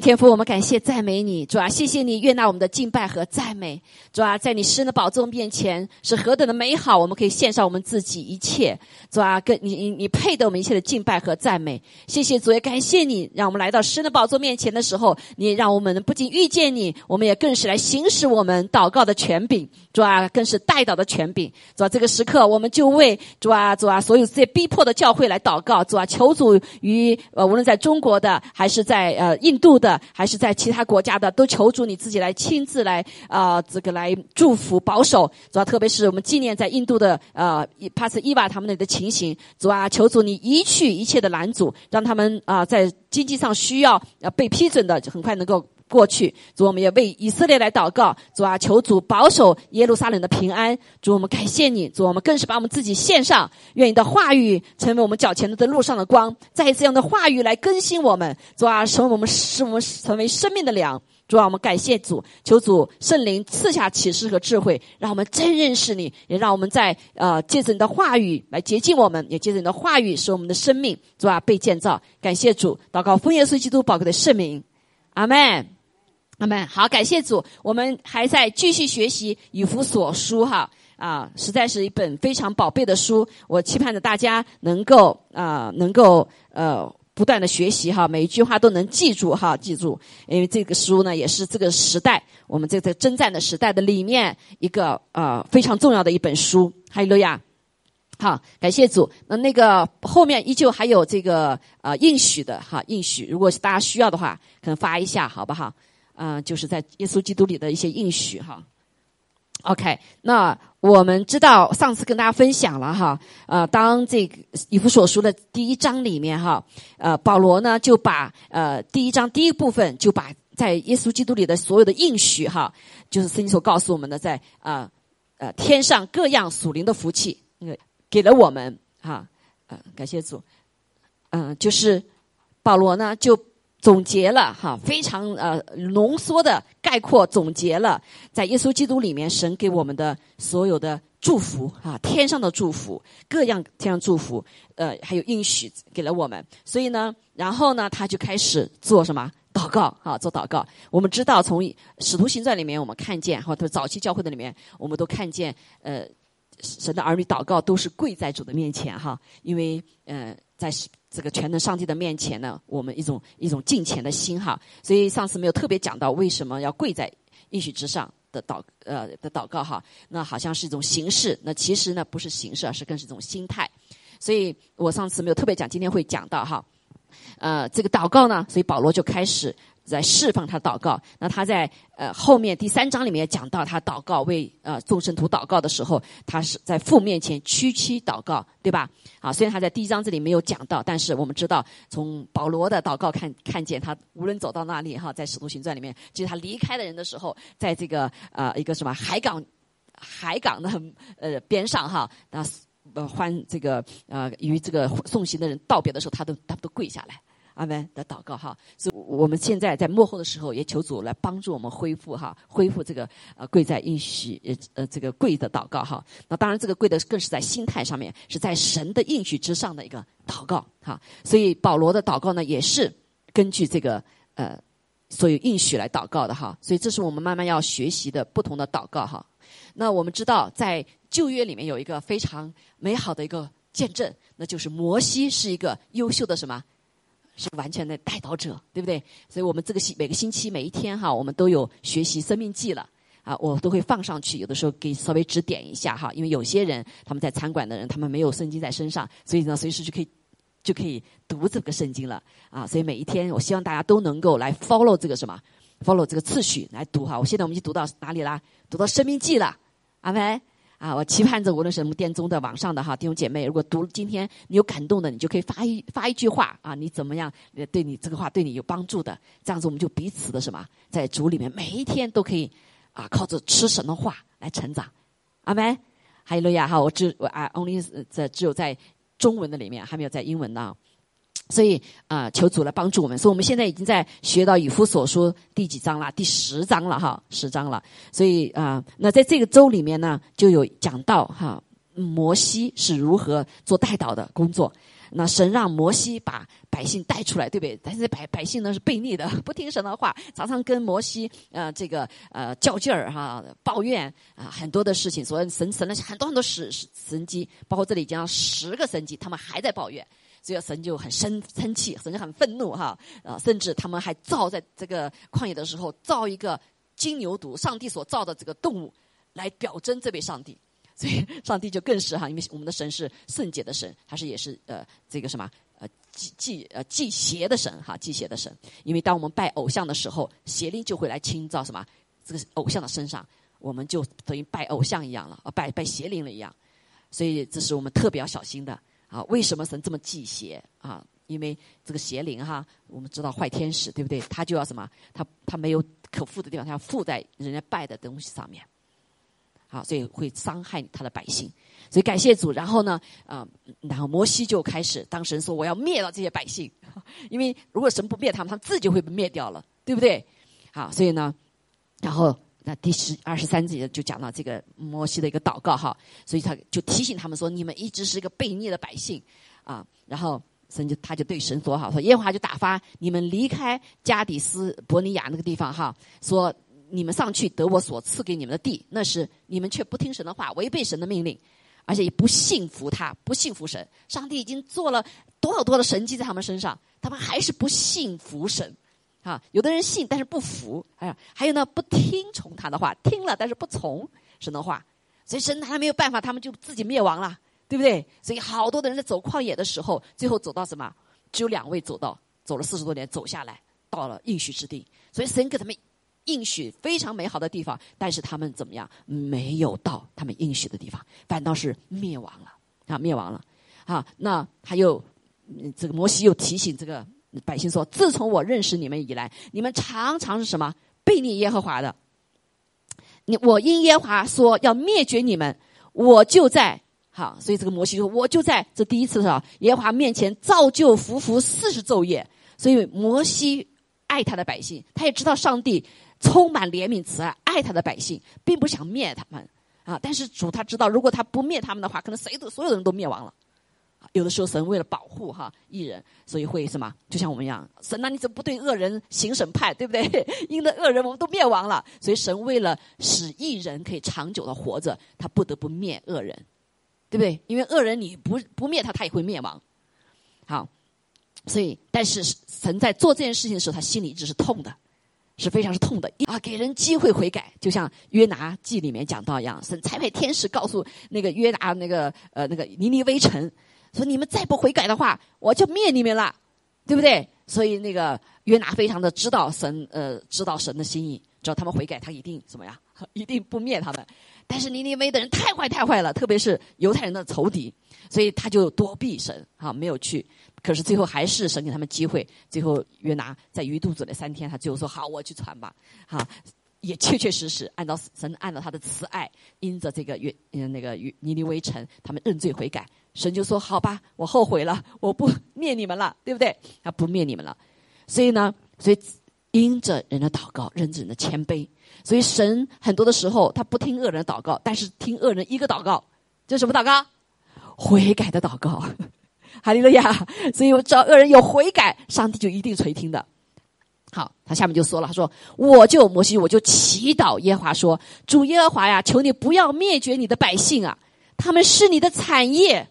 天父，我们感谢赞美你，主啊，谢谢你悦纳我们的敬拜和赞美，主啊，在你施的宝座面前是何等的美好，我们可以献上我们自己一切，主啊，跟你你你配得我们一切的敬拜和赞美，谢谢主，也感谢你，让我们来到施的宝座面前的时候，你让我们不仅遇见你，我们也更是来行使我们祷告的权柄，主啊，更是带祷的权柄，主啊，这个时刻我们就为主啊主啊所有这些逼迫的教会来祷告，主啊，求主于呃无论在中国的还是在呃印度的。的还是在其他国家的，都求主你自己来亲自来啊，这个来祝福保守。主要特别是我们纪念在印度的呃帕斯伊娃他们那的情形，主啊，求主你移去一切的拦阻，让他们啊在经济上需要呃被批准的，很快能够。过去，主我们也为以色列来祷告，主啊，求主保守耶路撒冷的平安。主我们感谢你，主我们更是把我们自己献上，愿你的话语成为我们脚前的路上的光，再一次用的话语来更新我们。主啊，使我们使我们成为生命的粮。主啊，我们感谢主，求主圣灵赐下启示和智慧，让我们真认识你，也让我们在呃借着你的话语来洁净我们，也借着你的话语使我们的生命主啊被建造。感谢主，祷告奉耶稣基督宝贵的圣名，阿门。阿门。好，感谢主，我们还在继续学习以弗所书哈啊，实在是一本非常宝贝的书。我期盼着大家能够啊，能够呃不断的学习哈，每一句话都能记住哈，记住，因为这个书呢也是这个时代我们这个征战的时代的里面一个呃非常重要的一本书。哈利路亚。好，感谢主。那那个后面依旧还有这个呃应许的哈，应许，如果大家需要的话，可能发一下好不好？啊，就是在耶稣基督里的一些应许哈。OK，那我们知道上次跟大家分享了哈，呃，当这个以弗所书的第一章里面哈，呃，保罗呢就把呃第一章第一部分就把在耶稣基督里的所有的应许哈，就是圣经所告诉我们的，在啊呃天上各样属灵的福气，那个给了我们哈，呃，感谢主，嗯，就是保罗呢就。总结了哈，非常呃浓缩的概括总结了，在耶稣基督里面，神给我们的所有的祝福啊，天上的祝福，各样天上祝福，呃，还有应许给了我们。所以呢，然后呢，他就开始做什么祷告啊，做祷告。我们知道，从使徒行传里面，我们看见或者早期教会的里面，我们都看见，呃，神的儿女祷告都是跪在主的面前哈，因为呃，在。这个全能上帝的面前呢，我们一种一种敬虔的心哈，所以上次没有特别讲到为什么要跪在应许之上的祷呃的祷告哈，那好像是一种形式，那其实呢不是形式，而是更是一种心态，所以我上次没有特别讲，今天会讲到哈，呃，这个祷告呢，所以保罗就开始。在释放他祷告，那他在呃后面第三章里面讲到他祷告为呃众生徒祷告的时候，他是在父面前屈膝祷告，对吧？啊，虽然他在第一章这里没有讲到，但是我们知道从保罗的祷告看看见他无论走到哪里哈，在使徒行传里面，就是他离开的人的时候，在这个呃一个什么海港海港的呃边上哈，那呃欢这个呃与这个送行的人道别的时候，他都他都跪下来。阿门的祷告哈，所以我们现在在幕后的时候，也求主来帮助我们恢复哈，恢复这个呃跪在应许呃呃这个跪的祷告哈。那当然，这个跪的更是在心态上面，是在神的应许之上的一个祷告哈。所以保罗的祷告呢，也是根据这个呃所有应许来祷告的哈。所以这是我们慢慢要学习的不同的祷告哈。那我们知道，在旧约里面有一个非常美好的一个见证，那就是摩西是一个优秀的什么？是完全的带导者，对不对？所以我们这个星每个星期每一天哈，我们都有学习生命记了啊，我都会放上去。有的时候给稍微指点一下哈，因为有些人他们在餐馆的人，他们没有圣经在身上，所以呢，随时就可以就可以读这个圣经了啊。所以每一天，我希望大家都能够来 follow 这个什么，follow 这个次序来读哈。我现在我们已经读到哪里啦？读到生命记了，阿门。啊，我期盼着无论是什么殿中的、网上的哈弟兄姐妹，如果读今天你有感动的，你就可以发一发一句话啊，你怎么样？对你这个话对你有帮助的，这样子我们就彼此的什么，在主里面每一天都可以啊，靠着吃神的话来成长。阿门。还有路亚哈，我只我啊，only 在只有在中文的里面，还没有在英文呢。所以啊，求主来帮助我们。所以我们现在已经在学到以弗所书第几章了？第十章了哈，十章了。所以啊，那在这个周里面呢，就有讲到哈，摩西是如何做代祷的工作那神让摩西把百姓带出来，对不对？但是百百姓呢是悖逆的，不听神的话，常常跟摩西呃这个呃较劲儿哈，抱怨啊很多的事情。所以神神了很多很多神神机，包括这里讲十个神机，他们还在抱怨，所以神就很生生气，神就很愤怒哈啊，甚至他们还造在这个旷野的时候造一个金牛犊，上帝所造的这个动物来表征这位上帝。所以，上帝就更是哈，因为我们的神是圣洁的神，他是也是呃这个什么呃祭祭呃祭邪的神哈，祭邪的神。因为当我们拜偶像的时候，邪灵就会来侵造什么这个偶像的身上，我们就等于拜偶像一样了，啊拜拜邪灵了一样。所以这是我们特别要小心的啊。为什么神这么忌邪啊？因为这个邪灵哈，我们知道坏天使对不对？他就要什么？他他没有可附的地方，他要附在人家拜的东西上面。好，所以会伤害他的百姓，所以感谢主。然后呢，啊，然后摩西就开始，当神说我要灭了这些百姓，因为如果神不灭他们，他们自己会被灭掉了，对不对？好，所以呢，然后那第十二十三节就讲到这个摩西的一个祷告哈，所以他就提醒他们说，你们一直是一个被逆的百姓啊。然后神就他就对神说好，说耶和华就打发你们离开加底斯伯尼亚那个地方哈，说。你们上去得我所赐给你们的地，那是你们却不听神的话，违背神的命令，而且也不信服他，不信服神。上帝已经做了多少多的神迹在他们身上，他们还是不信服神。啊，有的人信，但是不服。哎呀，还有呢，不听从他的话，听了但是不从神的话，所以神拿他没有办法，他们就自己灭亡了，对不对？所以好多的人在走旷野的时候，最后走到什么？只有两位走到，走了四十多年，走下来到了应许之地。所以神给他们。应许非常美好的地方，但是他们怎么样？没有到他们应许的地方，反倒是灭亡了啊！灭亡了啊！那还有这个摩西又提醒这个百姓说：“自从我认识你们以来，你们常常是什么背逆耶和华的？你我因耶和华说要灭绝你们，我就在好，所以这个摩西说，我就在这第一次是耶和华面前造就服服四十昼夜。所以摩西爱他的百姓，他也知道上帝。”充满怜悯慈爱，爱他的百姓，并不想灭他们啊！但是主他知道，如果他不灭他们的话，可能谁都所有的人都灭亡了。有的时候，神为了保护哈艺人，所以会什么？就像我们一样，神那你怎么不对恶人行审判？对不对？因为恶人我们都灭亡了，所以神为了使艺人可以长久的活着，他不得不灭恶人，对不对？因为恶人你不不灭他，他也会灭亡。好，所以但是神在做这件事情的时候，他心里一直是痛的。是非常是痛的啊！给人机会悔改，就像约拿记里面讲到一样，神差派天使告诉那个约拿那个呃那个尼尼微城，说你们再不悔改的话，我就灭你们了，对不对？所以那个约拿非常的知道神呃知道神的心意，只要他们悔改，他一定怎么样？一定不灭他们。但是尼尼微的人太坏太坏了，特别是犹太人的仇敌，所以他就躲避神啊，没有去。可是最后还是神给他们机会。最后约拿在鱼肚子里三天，他最后说：“好，我去传吧。”哈，也确确实实按照神按照他的慈爱，因着这个约嗯那个约尼尼微城，他们认罪悔改，神就说：“好吧，我后悔了，我不灭你们了，对不对？啊不灭你们了。”所以呢，所以因着人的祷告，认着人的谦卑，所以神很多的时候他不听恶人的祷告，但是听恶人一个祷告，这什么祷告？悔改的祷告。哈利路亚！所以我只要恶人有悔改，上帝就一定垂听的。好，他下面就说了，他说：“我就摩西，我就祈祷耶和华说，主耶和华呀，求你不要灭绝你的百姓啊，他们是你的产业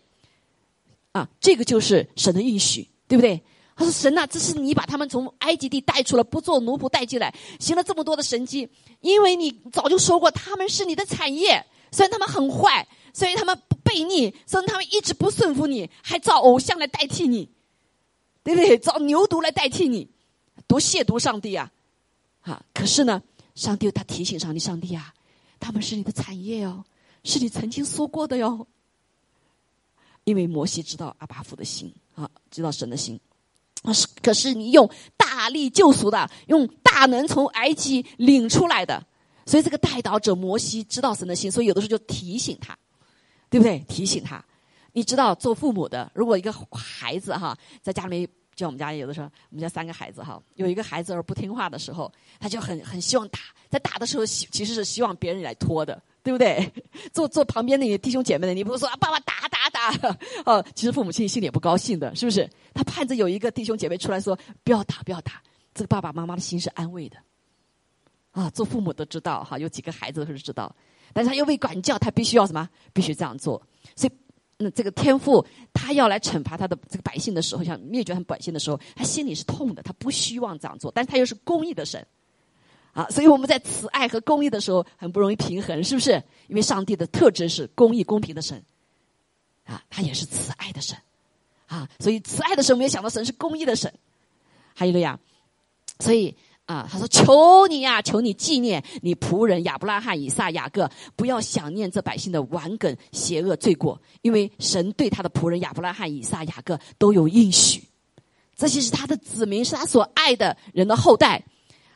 啊。这个就是神的应许，对不对？他说：神呐，这是你把他们从埃及地带出来，不做奴仆带进来，行了这么多的神迹，因为你早就说过他们是你的产业，虽然他们很坏。”所以他们不背逆，所以他们一直不顺服你，还造偶像来代替你，对不对？造牛犊来代替你，多亵渎上帝啊！啊！可是呢，上帝他提醒上帝，上帝啊，他们是你的产业哦，是你曾经说过的哟。因为摩西知道阿巴夫的心啊，知道神的心，啊是可是你用大力救赎的，用大能从埃及领出来的，所以这个带导者摩西知道神的心，所以有的时候就提醒他。对不对？提醒他，你知道做父母的，如果一个孩子哈，在家里面，就我们家有的时候，我们家三个孩子哈，有一个孩子而不听话的时候，他就很很希望打，在打的时候，其实是希望别人来拖的，对不对？坐坐旁边那些弟兄姐妹的，你不是说啊，爸爸打打打 哦？其实父母亲心里也不高兴的，是不是？他盼着有一个弟兄姐妹出来说不要打，不要打，这个爸爸妈妈的心是安慰的。啊，做父母都知道哈，有几个孩子都是知道，但是他又被管教，他必须要什么？必须这样做。所以，那这个天父他要来惩罚他的这个百姓的时候，像灭绝他们百姓的时候，他心里是痛的，他不希望这样做，但是他又是公义的神。啊，所以我们在慈爱和公义的时候很不容易平衡，是不是？因为上帝的特质是公义、公平的神，啊，他也是慈爱的神，啊，所以慈爱的神，我们也想到神是公义的神，还有了呀，所以啊，他说：“求你呀，求你纪念你仆人亚伯拉罕、以撒、雅各，不要想念这百姓的顽梗、邪恶、罪过，因为神对他的仆人亚伯拉罕、以撒、雅各都有应许，这些是他的子民，是他所爱的人的后代，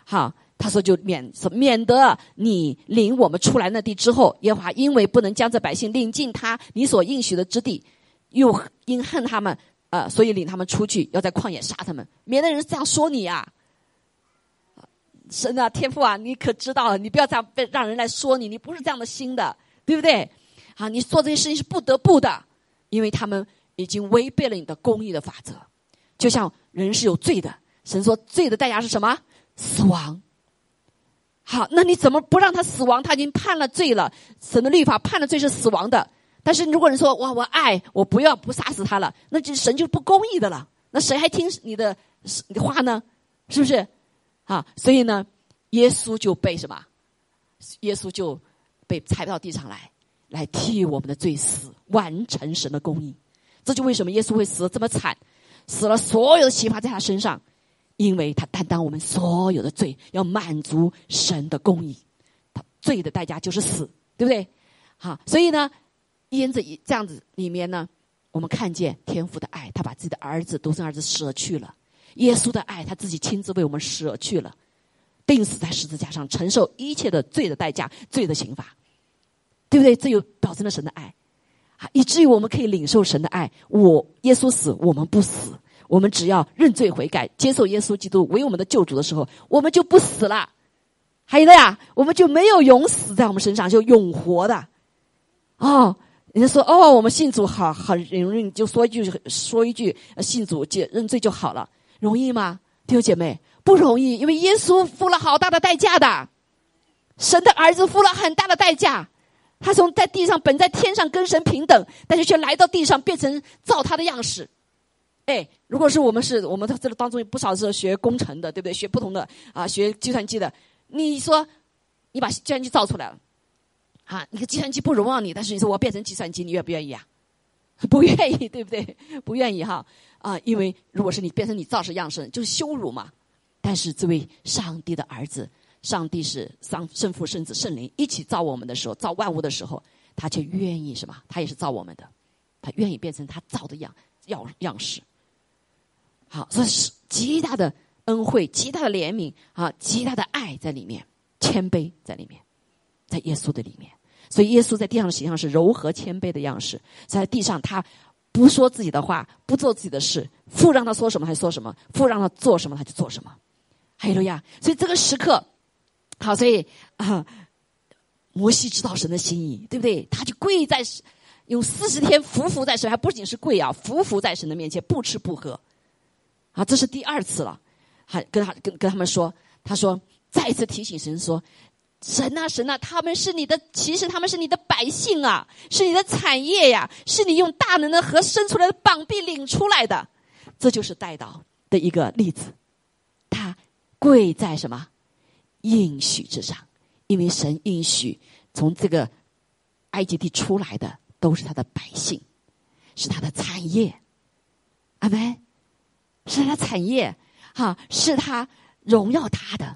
好。”他说：“就免免得你领我们出来那地之后，耶和华因为不能将这百姓领进他你所应许的之地，又因恨他们，呃，所以领他们出去，要在旷野杀他们，免得人这样说你啊。神啊，天父啊，你可知道？你不要这样被让人来说你，你不是这样的心的，对不对？啊，你做这些事情是不得不的，因为他们已经违背了你的公义的法则。就像人是有罪的，神说罪的代价是什么？死亡。”好，那你怎么不让他死亡？他已经判了罪了，神的律法判了罪是死亡的。但是如果你说哇，我爱，我不要不杀死他了，那就神就不公义的了。那谁还听你的话呢？是不是？啊，所以呢，耶稣就被什么？耶稣就被踩到地上来，来替我们的罪死，完成神的公义。这就为什么耶稣会死的这么惨，死了所有的刑罚在他身上。因为他担当我们所有的罪，要满足神的公义，他罪的代价就是死，对不对？好，所以呢，因着这样子里面呢，我们看见天父的爱，他把自己的儿子独生儿子舍去了；耶稣的爱，他自己亲自为我们舍去了，钉死在十字架上，承受一切的罪的代价、罪的刑罚，对不对？这又表征了神的爱，以至于我们可以领受神的爱。我耶稣死，我们不死。我们只要认罪悔改，接受耶稣基督为我们的救主的时候，我们就不死了。还有的呀，我们就没有永死在我们身上，就永活的。哦，人家说哦，我们信主好很容易，就说一句说一句信主就认罪就好了，容易吗？弟兄姐妹，不容易，因为耶稣付了好大的代价的，神的儿子付了很大的代价，他从在地上本在天上跟神平等，但是却来到地上变成造他的样式。哎，如果是我们是我们这个当中有不少是学工程的，对不对？学不同的啊，学计算机的。你说你把计算机造出来了，啊，你个计算机不容让你，但是你说我变成计算机，你愿不愿意啊？不愿意，对不对？不愿意哈啊，因为如果是你变成你造式样式，就是羞辱嘛。但是这位上帝的儿子，上帝是上圣父、圣子、圣灵一起造我们的时候，造万物的时候，他却愿意什么？他也是造我们的，他愿意变成他造的样样样式。好，这是极大的恩惠，极大的怜悯啊，极大的爱在里面，谦卑在里面，在耶稣的里面。所以耶稣在地上的形象是柔和谦卑的样式，在地上他不说自己的话，不做自己的事，父让他说什么他就说什么，父让他做什么他就做什么。还有呀，所以这个时刻，好，所以啊，摩西知道神的心意，对不对？他就跪在用四十天伏伏在神，还不仅是跪啊，伏伏在神的面前，不吃不喝。啊，这是第二次了，还跟他跟跟他们说，他说再次提醒神说，神啊神啊，他们是你的，其实他们是你的百姓啊，是你的产业呀，是你用大能的和伸出来的膀臂领出来的，这就是带导的一个例子。他跪在什么？应许之上，因为神应许从这个埃及地出来的都是他的百姓，是他的产业，阿门。是他的产业，哈，是他荣耀他的，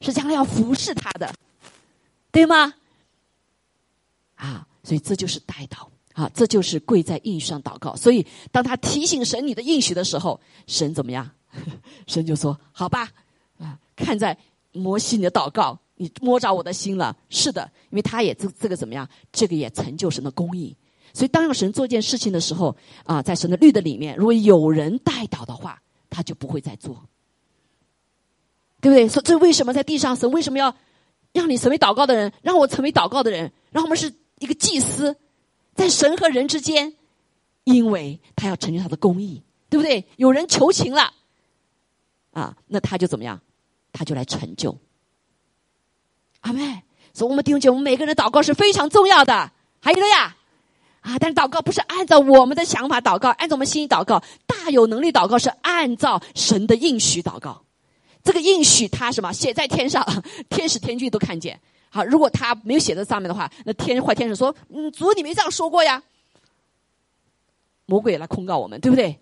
是将来要服侍他的，对吗？啊，所以这就是代祷啊，这就是跪在应许上祷告。所以当他提醒神你的应许的时候，神怎么样？神就说：“好吧，啊，看在摩西你的祷告，你摸着我的心了。是的，因为他也这这个怎么样？这个也成就神的公义。所以当要神做一件事情的时候，啊，在神的律的里面，如果有人代祷的话。”他就不会再做，对不对？说这为什么在地上神为什么要让你成为祷告的人，让我成为祷告的人，让我们是一个祭司，在神和人之间，因为他要成就他的公义，对不对？有人求情了，啊，那他就怎么样？他就来成就。阿妹，所以我们弟兄姐妹，我们每个人的祷告是非常重要的。还有了呀，啊，但是祷告不是按照我们的想法祷告，按照我们心意祷告，大有能力祷告是按照神的应许祷告。这个应许他什么写在天上，天使天君都看见。好，如果他没有写在上面的话，那天坏天使说：“嗯，主你没这样说过呀。”魔鬼来控告我们，对不对？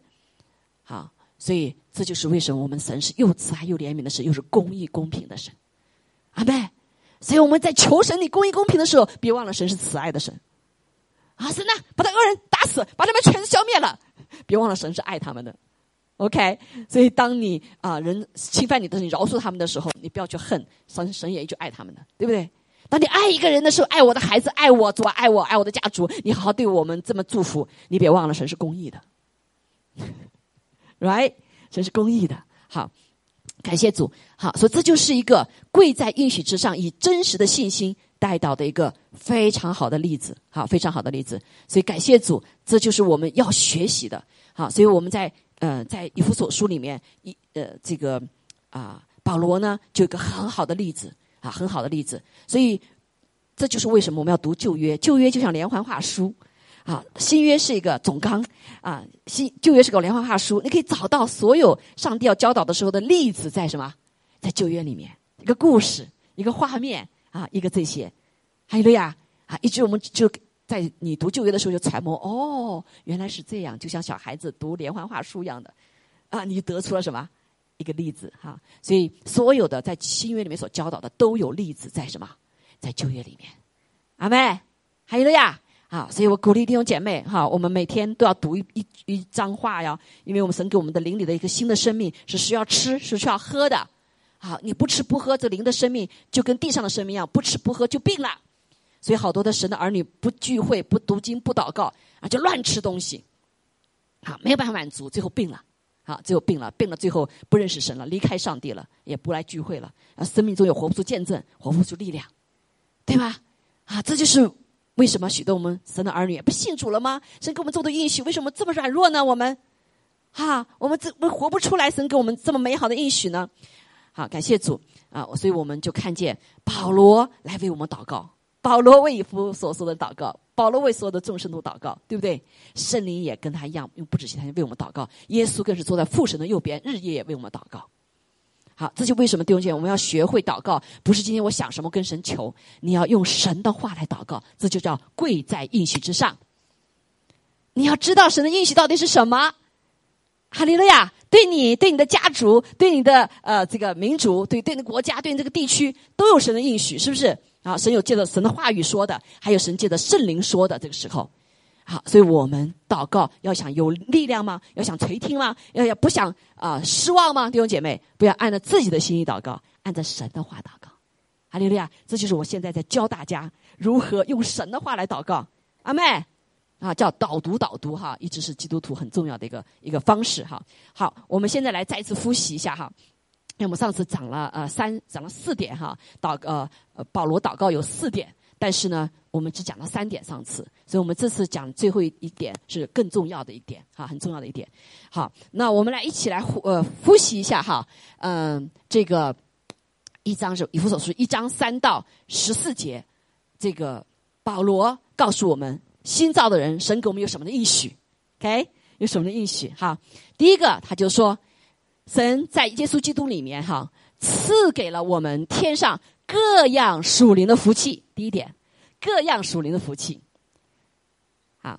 好，所以这就是为什么我们神是又慈爱又怜悯的神，又是公义公平的神。阿妹，所以我们在求神你公义公平的时候，别忘了神是慈爱的神。啊，神呐，把他恶人打死，把他们全消灭了，别忘了神是爱他们的。OK，所以当你啊人侵犯你的，你饶恕他们的时候，你不要去恨神，神也就爱他们的，对不对？当你爱一个人的时候，爱我的孩子，爱我主，爱我，爱我的家族，你好好对我们这么祝福，你别忘了神是公义的，Right？神是公义的。好，感谢主。好，所以这就是一个跪在应许之上，以真实的信心带到的一个非常好的例子。好，非常好的例子。所以感谢主，这就是我们要学习的。好，所以我们在。呃，在以弗所书里面，一呃，这个啊，保罗呢，就有个很好的例子啊，很好的例子。所以，这就是为什么我们要读旧约。旧约就像连环画书啊，新约是一个总纲啊，新旧约是个连环画书，你可以找到所有上帝要教导的时候的例子在什么，在旧约里面，一个故事，一个画面啊，一个这些，还有了呀啊，一直我们就。在你读旧约的时候就揣摩哦，原来是这样，就像小孩子读连环画书一样的，啊，你得出了什么一个例子哈？所以所有的在新约里面所教导的都有例子在什么，在旧约里面。阿妹，还有了呀，啊，所以我鼓励弟兄姐妹哈，我们每天都要读一一一张画呀，因为我们神给我们的灵里的一个新的生命是需要吃是需要喝的，好，你不吃不喝，这灵的生命就跟地上的生命一样，不吃不喝就病了。所以好多的神的儿女不聚会、不读经、不祷告啊，就乱吃东西，好没有办法满足，最后病了，好最后病了，病了最后不认识神了，离开上帝了，也不来聚会了，啊，生命中有活不出见证，活不出力量，对吧？啊，这就是为什么许多我们神的儿女也不信主了吗？神给我们做的应许，为什么这么软弱呢？我们，哈，我们这我活不出来，神给我们这么美好的应许呢？好，感谢主啊，所以我们就看见保罗来为我们祷告。保罗为以弗所说的祷告，保罗为所有的众生都祷告，对不对？圣灵也跟他一样，用不止其他人为我们祷告。耶稣更是坐在父神的右边，日夜也为我们祷告。好，这就为什么弟兄姐妹，我们要学会祷告，不是今天我想什么跟神求，你要用神的话来祷告，这就叫跪在应许之上。你要知道神的应许到底是什么？哈利路亚！对你、对你的家族、对你的呃这个民族、对对你的国家、对你这个地区，都有神的应许，是不是？啊，神有借着神的话语说的，还有神借着圣灵说的。这个时候，好，所以我们祷告要想有力量吗？要想垂听吗？要要不想啊失望吗？弟兄姐妹，不要按照自己的心意祷告，按照神的话祷告。哈利路亚！这就是我现在在教大家如何用神的话来祷告。阿妹，啊，叫导读导读哈，一直是基督徒很重要的一个一个方式哈。好，我们现在来再次复习一下哈。因为我们上次讲了呃三讲了四点哈，祷呃呃保罗祷告有四点，但是呢我们只讲到三点上次，所以我们这次讲最后一点是更重要的一点哈，很重要的一点。好，那我们来一起来复呃复习一下哈，嗯，这个一章是以弗所书一章三到十四节，这个保罗告诉我们新造的人神给我们有什么的应许？OK，有什么的应许？哈，第一个他就说。神在耶稣基督里面，哈，赐给了我们天上各样属灵的福气。第一点，各样属灵的福气，啊，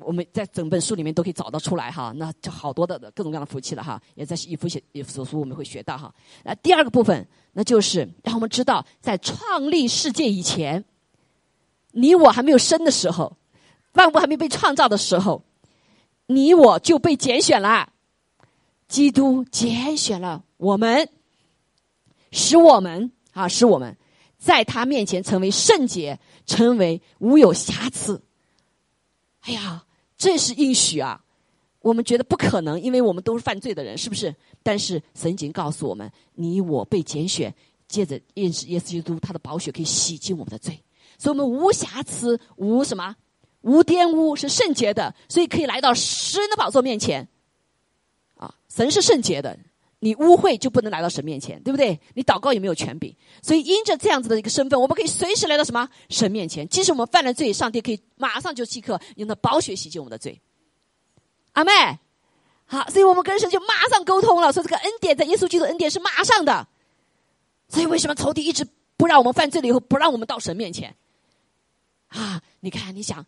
我们在整本书里面都可以找到出来哈。那就好多的各种各样的福气了哈，也在以弗写以弗所书我们会学到哈。那第二个部分，那就是让我们知道，在创立世界以前，你我还没有生的时候，万物还没被创造的时候，你我就被拣选了。基督拣选了我们，使我们啊，使我们在他面前成为圣洁，成为无有瑕疵。哎呀，这是应许啊！我们觉得不可能，因为我们都是犯罪的人，是不是？但是神已经告诉我们，你我被拣选，借着认识耶稣基督，他的宝血可以洗净我们的罪，所以我们无瑕疵、无什么、无玷污，是圣洁的，所以可以来到神的宝座面前。啊，神是圣洁的。你污秽就不能来到神面前，对不对？你祷告也没有权柄，所以因着这样子的一个身份，我们可以随时来到什么神面前。即使我们犯了罪，上帝可以马上就即刻用那宝血洗净我们的罪。阿妹，好，所以我们跟神就马上沟通了，说这个恩典在耶稣基督恩典是马上的。所以为什么仇敌一直不让我们犯罪了以后不让我们到神面前？啊，你看，你想，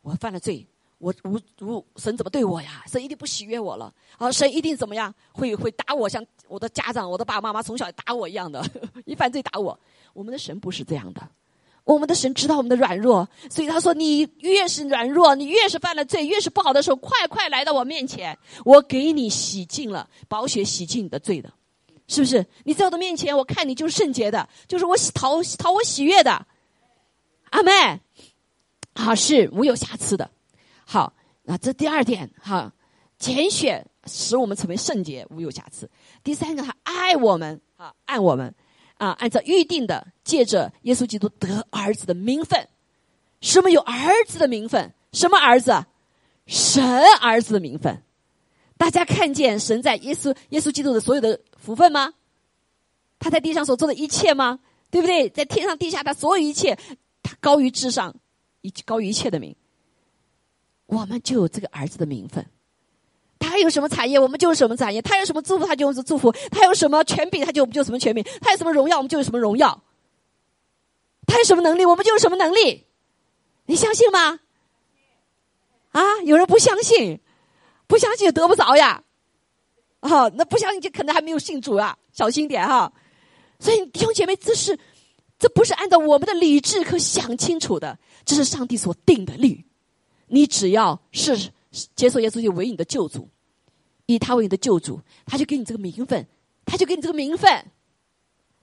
我犯了罪。我无无神怎么对我呀？神一定不喜悦我了。啊，神一定怎么样？会会打我，像我的家长、我的爸爸妈妈从小打我一样的，一犯罪打我。我们的神不是这样的，我们的神知道我们的软弱，所以他说：你越是软弱，你越是犯了罪，越是不好的时候，快快来到我面前，我给你洗净了，宝血洗净你的罪的，是不是？你在我的面前，我看你就是圣洁的，就是我喜讨讨我喜悦的。阿妹，好是无有瑕疵的。好，那这第二点哈，拣选使我们成为圣洁，无有瑕疵。第三个，他爱我们啊，爱我们啊，按照预定的，借着耶稣基督得儿子的名分。什么有儿子的名分？什么儿子？神儿子的名分。大家看见神在耶稣耶稣基督的所有的福分吗？他在地上所做的一切吗？对不对？在天上地下，他所有一切，他高于至上，一高于一切的名。我们就有这个儿子的名分，他有什么产业，我们就有什么产业；他有什么祝福，他就有什么祝福；他有什么权柄，他就就什么权柄；他有什么荣耀，我们就有什么荣耀；他有什么能力，我们就有什么能力。你相信吗？啊，有人不相信，不相信也得不着呀。啊，那不相信就可能还没有信主啊，小心点哈。所以弟兄姐妹，这是这不是按照我们的理智可想清楚的，这是上帝所定的律。你只要是接受耶稣就为你的救主，以他为你的救主，他就给你这个名分，他就给你这个名分。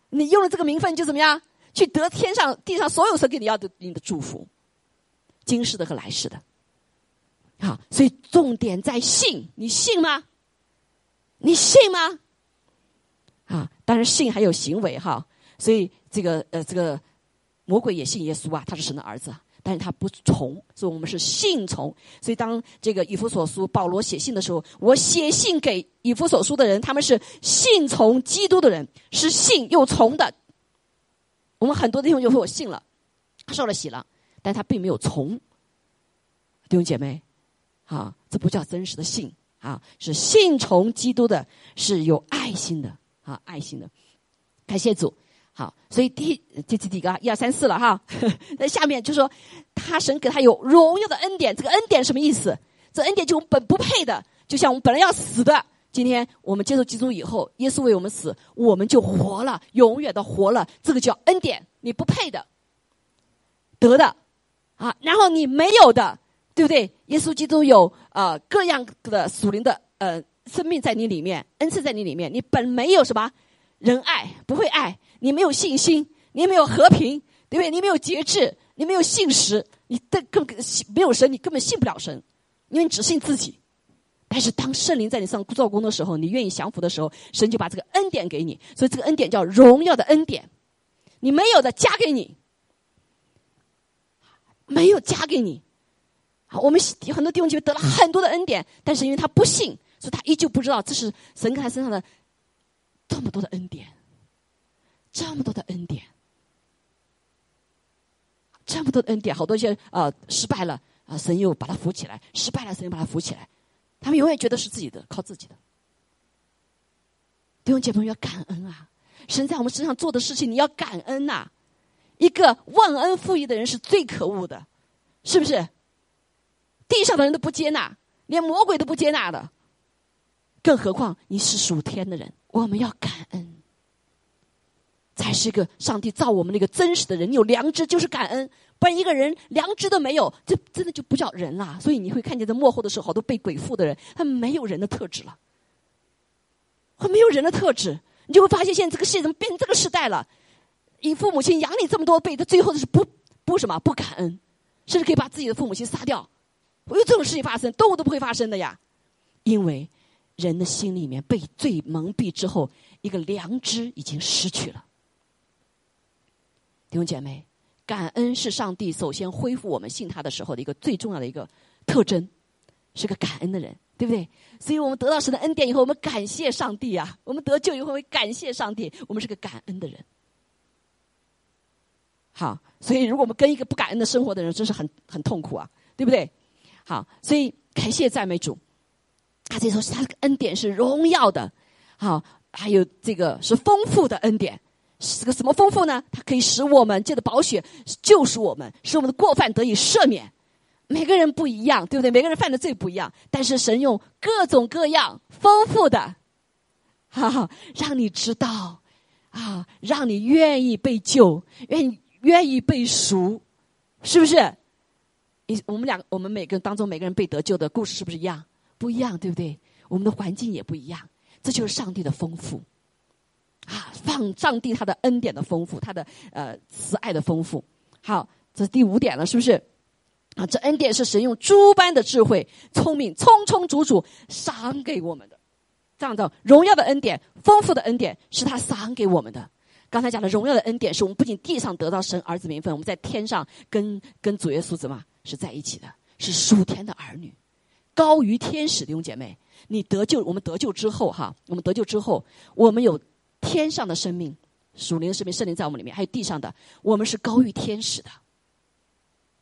你用了这个名分，就怎么样？去得天上地上所有神给你要的你的祝福，今世的和来世的。好，所以重点在信，你信吗？你信吗？啊，当然信还有行为哈。所以这个呃，这个魔鬼也信耶稣啊，他是神的儿子。但是他不从，所以我们是信从。所以当这个以弗所书保罗写信的时候，我写信给以弗所书的人，他们是信从基督的人，是信又从的。我们很多弟兄就说我信了，他受了洗了，但他并没有从。弟兄姐妹，啊，这不叫真实的信啊，是信从基督的，是有爱心的啊，爱心的。感谢主。好，所以第这这几个一二三四了哈。那下面就说，他神给他有荣耀的恩典，这个恩典什么意思？这恩典就我们本不配的，就像我们本来要死的，今天我们接受基督以后，耶稣为我们死，我们就活了，永远的活了。这个叫恩典，你不配的，得的啊。然后你没有的，对不对？耶稣基督有呃各样的属灵的呃生命在你里面，恩赐在你里面，你本没有什么仁爱，不会爱。你没有信心，你没有和平，对不对？你没有节制，你没有信实，你的根本没有神，你根本信不了神，因为你只信自己。但是当圣灵在你上做工的时候，你愿意降服的时候，神就把这个恩典给你。所以这个恩典叫荣耀的恩典，你没有的加给你，没有加给你。好，我们很多弟兄姐妹得了很多的恩典，但是因为他不信，所以他依旧不知道这是神在他身上的这么多的恩典。这么多的恩典，这么多的恩典，好多些啊失败了啊，神又把他扶起来；失败了，神又把他扶起来。他们永远觉得是自己的，靠自己的。弟兄姐妹要感恩啊！神在我们身上做的事情，你要感恩呐！一个忘恩负义的人是最可恶的，是不是？地上的人都不接纳，连魔鬼都不接纳的，更何况你是属天的人？我们要感恩。才是一个上帝造我们那个真实的人。你有良知就是感恩，不然一个人良知都没有，这真的就不叫人啦。所以你会看见在幕后的时候，好多被鬼附的人，他没有人的特质了，会没有人的特质。你就会发现，现在这个世界怎么变成这个时代了？你父母亲养你这么多辈，他最后的是不不什么不感恩，甚至可以把自己的父母亲杀掉。我有这种事情发生，动物都不会发生的呀。因为人的心里面被罪蒙蔽之后，一个良知已经失去了。弟兄姐妹，感恩是上帝首先恢复我们信他的时候的一个最重要的一个特征，是个感恩的人，对不对？所以我们得到神的恩典以后，我们感谢上帝啊！我们得救以后，会感谢上帝，我们是个感恩的人。好，所以如果我们跟一个不感恩的生活的人，真是很很痛苦啊，对不对？好，所以感谢赞美主。他这说，他的恩典是荣耀的，好，还有这个是丰富的恩典。是个什么丰富呢？它可以使我们借着宝血救赎我们，使我们的过犯得以赦免。每个人不一样，对不对？每个人犯的罪不一样，但是神用各种各样丰富的，哈哈，让你知道啊，让你愿意被救，愿意愿意被赎，是不是？你我们两个，我们每个人当中每个人被得救的故事是不是一样？不一样，对不对？我们的环境也不一样，这就是上帝的丰富。啊，放上帝他的恩典的丰富，他的呃慈爱的丰富。好，这是第五点了，是不是？啊，这恩典是神用诸般的智慧、聪明、充充足足赏给我们的，这样的荣耀的恩典、丰富的恩典是他赏给我们的。刚才讲的荣耀的恩典，是我们不仅地上得到神儿子名分，我们在天上跟跟主耶稣怎么是在一起的，是属天的儿女，高于天使的弟兄姐妹。你得救，我们得救之后哈，我们得救之后，我们有。天上的生命，属灵的生命，圣灵在我们里面；还有地上的，我们是高于天使的，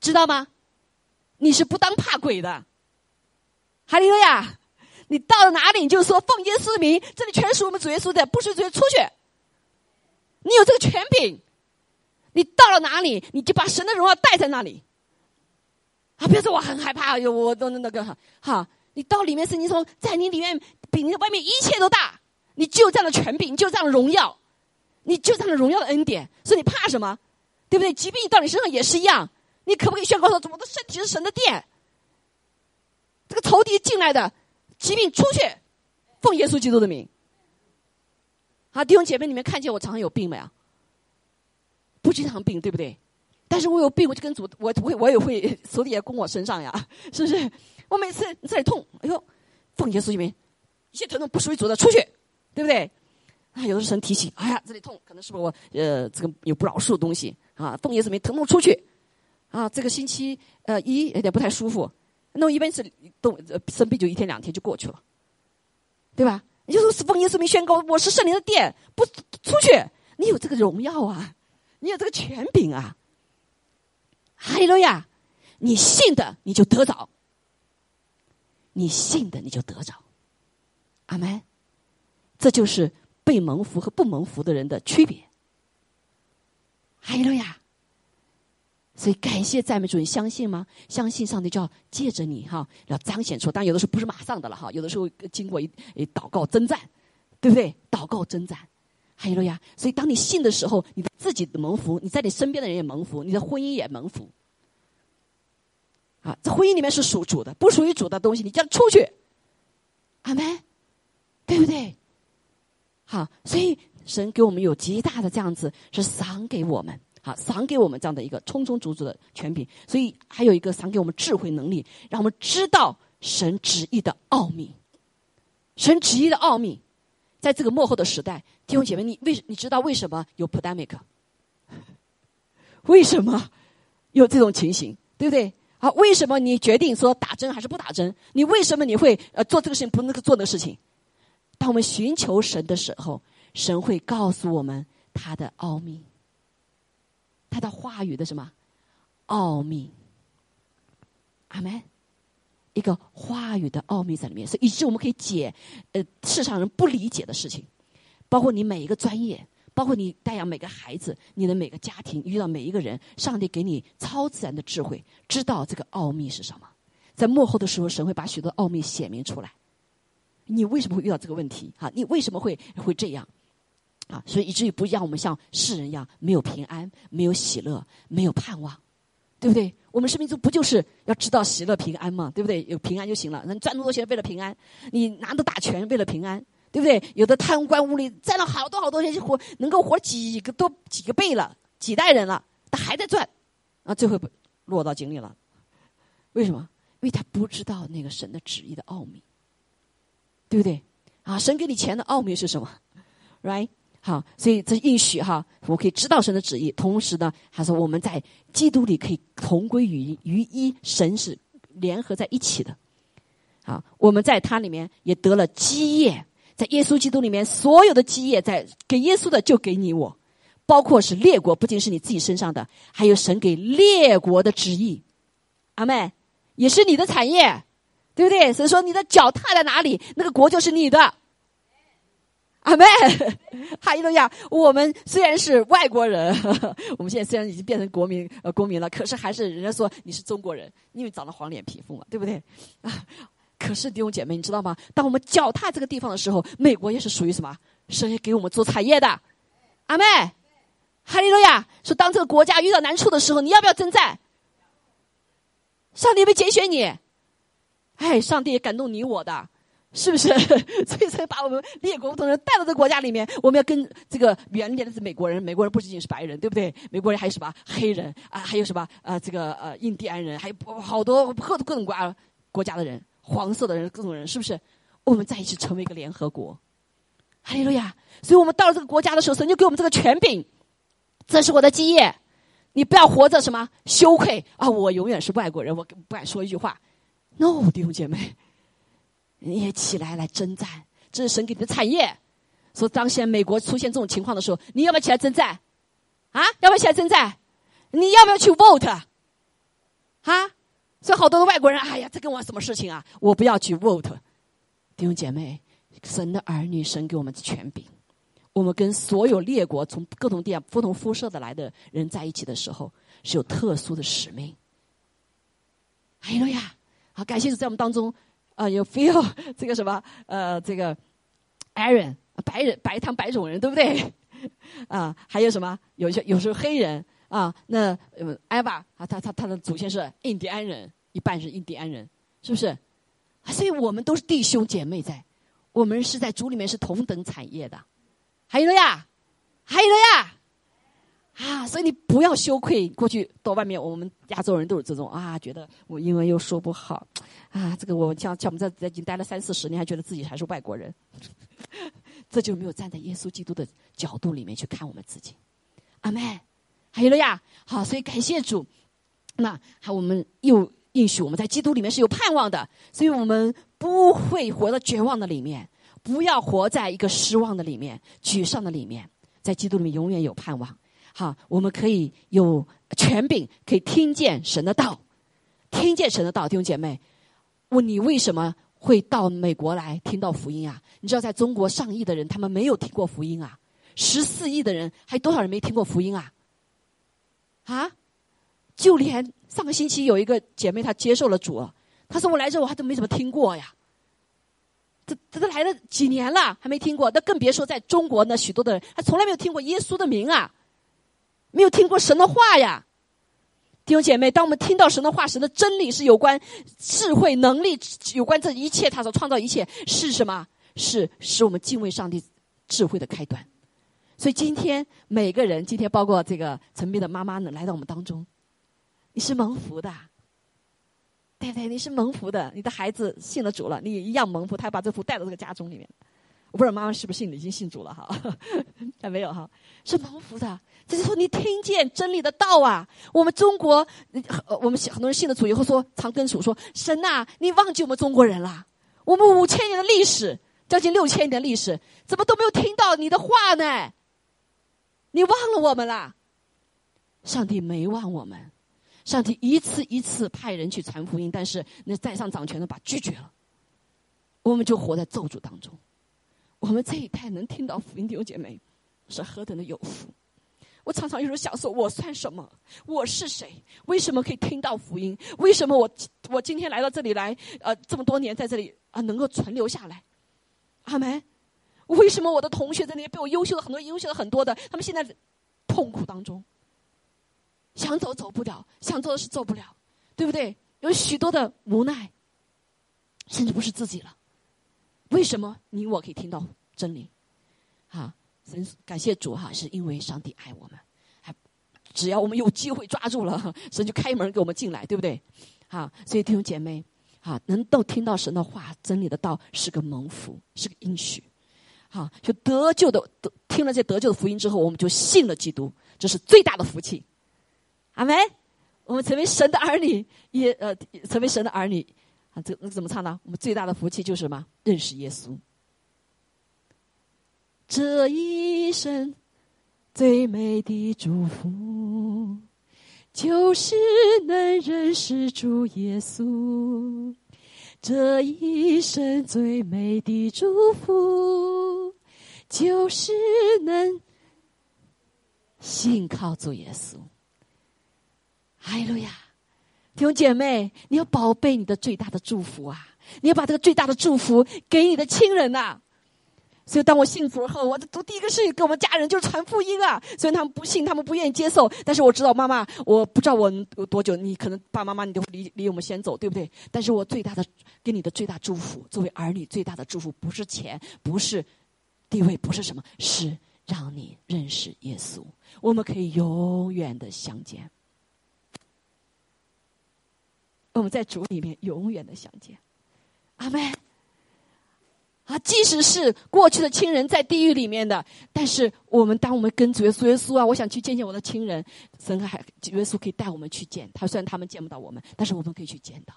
知道吗？你是不当怕鬼的，哈利路亚！你到了哪里，你就说奉耶稣名，这里全属我们主耶稣的，不属主耶稣出去。你有这个权柄，你到了哪里，你就把神的荣耀带在那里。啊，别说我很害怕，我都那个哈，你到里面是你从在你里面比你外面一切都大。你就这样的权柄，你就这样的荣耀，你就这样的荣耀的恩典，所以你怕什么？对不对？疾病到你身上也是一样，你可不可以宣告说：“我的身体是神的殿？”这个仇敌进来的疾病出去，奉耶稣基督的名。好，弟兄姐妹，你们看见我常常有病没有？不经常病，对不对？但是我有病，我就跟主，我我我也会手底也攻我身上呀，是不是？我每次这里痛，哎呦，奉耶稣之名，一切疼痛不属于主的，出去。对不对？啊，有的神提醒，哎呀，这里痛，可能是不是我呃这个有不饶恕的东西啊？奉耶稣名，疼痛出去啊！这个星期呃一有点不太舒服，那我一般是动生病就一天两天就过去了，对吧？也就是奉耶稣名宣告，我是圣灵的殿，不出去，你有这个荣耀啊，你有这个权柄啊！哈利路亚，你信的你就得着，你信的你就得着，阿门。这就是被蒙福和不蒙福的人的区别。哈利路亚！所以感谢赞美主，你相信吗？相信上帝就要借着你哈，要彰显出。但有的时候不是马上的了哈，有的时候经过一祷告征战，对不对？祷告征战，哈利路亚！所以当你信的时候，你自己的蒙福，你在你身边的人也蒙福，你的婚姻也蒙福。啊，这婚姻里面是属主的，不属于主的东西，你叫出去。阿门，对不对？好，所以神给我们有极大的这样子，是赏给我们，好赏给我们这样的一个充充足足的权柄。所以还有一个赏给我们智慧能力，让我们知道神旨意的奥秘。神旨意的奥秘，在这个幕后的时代，弟兄姐妹，你为你知道为什么有 pandemic？为什么有这种情形？对不对？好，为什么你决定说打针还是不打针？你为什么你会呃做这个事情不那个做那个事情？当我们寻求神的时候，神会告诉我们他的奥秘，他的话语的什么奥秘？阿门。一个话语的奥秘在里面，所以以致我们可以解呃世上人不理解的事情，包括你每一个专业，包括你带养每个孩子，你的每个家庭遇到每一个人，上帝给你超自然的智慧，知道这个奥秘是什么。在幕后的时候，神会把许多奥秘显明出来。你为什么会遇到这个问题？哈，你为什么会会这样？啊，所以以至于不让我们像世人一样没有平安、没有喜乐、没有盼望，对不对？我们生命中不就是要知道喜乐平安嘛？对不对？有平安就行了。人赚那么多钱为了平安，你拿着大权为了平安，对不对？有的贪官污吏赚了好多好多钱，就活能够活几个多几个倍了，几代人了，他还在赚，啊，最后不落到井里了。为什么？因为他不知道那个神的旨意的奥秘。对不对？啊，神给你钱的奥秘是什么？Right？好，所以这应许哈，我可以知道神的旨意，同时呢，他说我们在基督里可以同归于于一，神是联合在一起的。好，我们在他里面也得了基业，在耶稣基督里面，所有的基业在给耶稣的就给你我，包括是列国，不仅是你自己身上的，还有神给列国的旨意。阿妹，也是你的产业，对不对？所以说你的脚踏在哪里，那个国就是你的。阿妹，哈利路亚！我们虽然是外国人，我们现在虽然已经变成国民呃公民了，可是还是人家说你是中国人，因为长了黄脸皮肤嘛，对不对？啊，可是弟兄姐妹，你知道吗？当我们脚踏这个地方的时候，美国也是属于什么？神也给我们做产业的。阿妹，哈利路亚！说当这个国家遇到难处的时候，你要不要征战？上帝会拣选你，哎，上帝也感动你我的。是不是？所以才把我们列国不同人带到这个国家里面。我们要跟这个原来的是美国人，美国人不仅仅是白人，对不对？美国人还有什么黑人啊？还有什么呃这个呃印第安人，还有好多各各种国国家的人，黄色的人，各种人，是不是？我们在一起成为一个联合国。哈利路亚！所以我们到了这个国家的时候，神就给我们这个权柄，这是我的基业。你不要活着什么羞愧啊！我永远是外国人，我不敢说一句话。No，弟兄姐妹。你也起来来征战，这是神给你的产业。说当现在美国出现这种情况的时候，你要不要起来征战？啊，要不要起来征战？你要不要去 vote？啊，所以好多的外国人，哎呀，这跟我什么事情啊？我不要去 vote。弟兄姐妹，神的儿女，神给我们的权柄，我们跟所有列国从各种地方不同肤色的来的人在一起的时候，是有特殊的使命。哎呀，感谢主在我们当中。啊，有 feel 这个什么呃，这个 Aaron 白人白糖白种人对不对？啊，还有什么？有些有时候黑人啊，那 Eva 啊，他他他的祖先是印第安人，一半是印第安人，是不是？所以我们都是弟兄姐妹在，我们是在主里面是同等产业的。还有了呀，还有了呀。啊，所以你不要羞愧。过去到外面，我们亚洲人都是这种啊，觉得我英文又说不好，啊，这个我像像我们在在已经待了三四十年，还觉得自己还是外国人，这就没有站在耶稣基督的角度里面去看我们自己。阿妹，还有了呀，好，所以感谢主。那好，我们又应许我们在基督里面是有盼望的，所以我们不会活在绝望的里面，不要活在一个失望的里面、沮丧的里面，在基督里面永远有盼望。好，我们可以有权柄，可以听见神的道，听见神的道，弟兄姐妹，问你为什么会到美国来听到福音啊？你知道，在中国上亿的人，他们没有听过福音啊，十四亿的人，还有多少人没听过福音啊？啊，就连上个星期有一个姐妹，她接受了主，她说我来这我还都没怎么听过呀。这这都来了几年了，还没听过，那更别说在中国那许多的人，他从来没有听过耶稣的名啊。没有听过神的话呀，弟兄姐妹，当我们听到神的话，神的真理是有关智慧、能力，有关这一切，他所创造一切是什么？是使我们敬畏上帝智慧的开端。所以今天每个人，今天包括这个陈斌的妈妈呢，来到我们当中，你是蒙福的，对对，你是蒙福的，你的孩子信了主了，你一样蒙福，他把这福带到这个家中里面。我不知道妈妈是不是信已经信主了哈，还没有哈，是蒙福的。就是说，你听见真理的道啊！我们中国，我们很多人信了主以后说，常跟主说：“神呐，你忘记我们中国人了？我们五千年的历史，将近六千年的历史，怎么都没有听到你的话呢？你忘了我们了？”上帝没忘我们，上帝一次一次派人去传福音，但是那在上掌权的把拒绝了，我们就活在咒诅当中。我们这一代能听到福音的姐妹，是何等的有福！我常常有时候想说，我算什么？我是谁？为什么可以听到福音？为什么我我今天来到这里来？呃，这么多年在这里啊，能够存留下来？阿门。为什么我的同学在那里比我优秀的很多，优秀的很多的，他们现在痛苦当中，想走走不了，想做的事做不了，对不对？有许多的无奈，甚至不是自己了。为什么你我可以听到真理？哈，神感谢主哈，是因为上帝爱我们，还只要我们有机会抓住了，神就开门给我们进来，对不对？好，所以弟兄姐妹，哈，能够听到神的话、真理的道，是个蒙福，是个应许。好，就得救的得听了这得救的福音之后，我们就信了基督，这是最大的福气。阿门。我们成为神的儿女，也呃成为神的儿女啊，这怎么唱呢？我们最大的福气就是什么？认识耶稣。这一生最美的祝福，就是能认识主耶稣。这一生最美的祝福，就是能信靠主耶稣。哎路呀，弟兄姐妹，你要宝贝你的最大的祝福啊！你要把这个最大的祝福给你的亲人呐。所以，当我信主后，我的第一个事情跟我们家人就是传福音啊。虽然他们不信，他们不愿意接受，但是我知道妈妈，我不知道我有多久，你可能爸爸妈妈你都离离我们先走，对不对？但是我最大的给你的最大祝福，作为儿女最大的祝福，不是钱，不是地位，不是什么，是让你认识耶稣，我们可以永远的相见。我们在主里面永远的相见，阿门。啊，即使是过去的亲人在地狱里面的，但是我们当我们跟主耶稣耶稣啊，我想去见见我的亲人，神还耶稣可以带我们去见他，虽然他们见不到我们，但是我们可以去见到。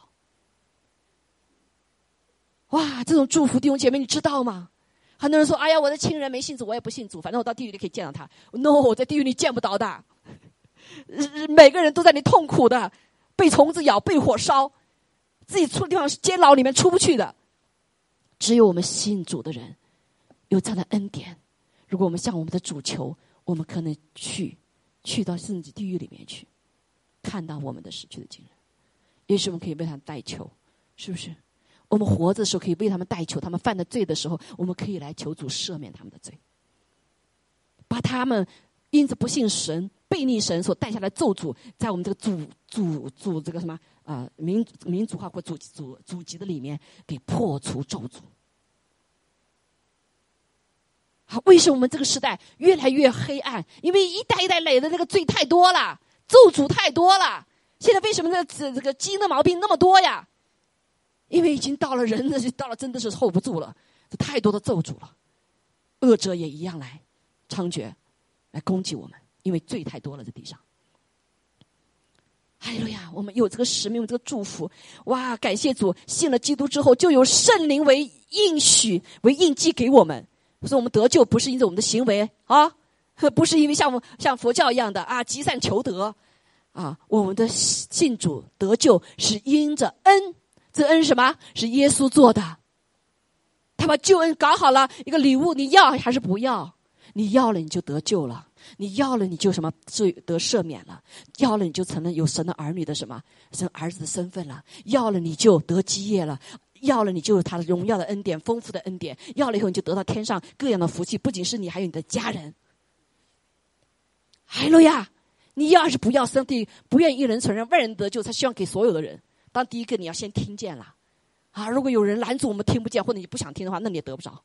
哇，这种祝福弟兄姐妹，你知道吗？很多人说：“哎呀，我的亲人没信主，我也不信主，反正我到地狱里可以见到他。”No，我在地狱里见不到的。每个人都在那痛苦的。被虫子咬，被火烧，自己出的地方是监牢里面出不去的。只有我们信主的人有这样的恩典。如果我们向我们的主求，我们可能去去到甚至地狱里面去，看到我们的死去的亲人。也许我们可以为他们代求，是不是？我们活着的时候可以为他们代求，他们犯的罪的时候，我们可以来求主赦免他们的罪，把他们因着不信神。背逆神所带下来咒诅，在我们这个祖祖祖这个什么啊民民族化或祖祖祖籍的里面，给破除咒诅。好，为什么我们这个时代越来越黑暗？因为一代一代累的那个罪太多了，咒诅太多了。现在为什么这这这个基因的毛病那么多呀？因为已经到了人，的到了真的是 hold 不住了，这太多的咒诅了，恶者也一样来猖獗，来攻击我们。因为罪太多了，这地上。哎呦呀，我们有这个使命，有这个祝福，哇！感谢主，信了基督之后，就有圣灵为应许、为印记给我们。所以，我们得救不是因着我们的行为啊，不是因为像像佛教一样的啊，积善求得啊。我们的信主得救是因着恩，这恩什么？是耶稣做的。他把救恩搞好了，一个礼物，你要还是不要？你要了，你就得救了。你要了，你就什么罪得赦免了；要了，你就成了有神的儿女的什么神儿子的身份了；要了，你就得基业了；要了，你就有他的荣耀的恩典、丰富的恩典；要了以后，你就得到天上各样的福气，不仅是你，还有你的家人。海路亚，你要是不要上帝不愿意一人承认万人得救，他希望给所有的人。当第一个，你要先听见了啊！如果有人拦住我们听不见，或者你不想听的话，那你也得不着。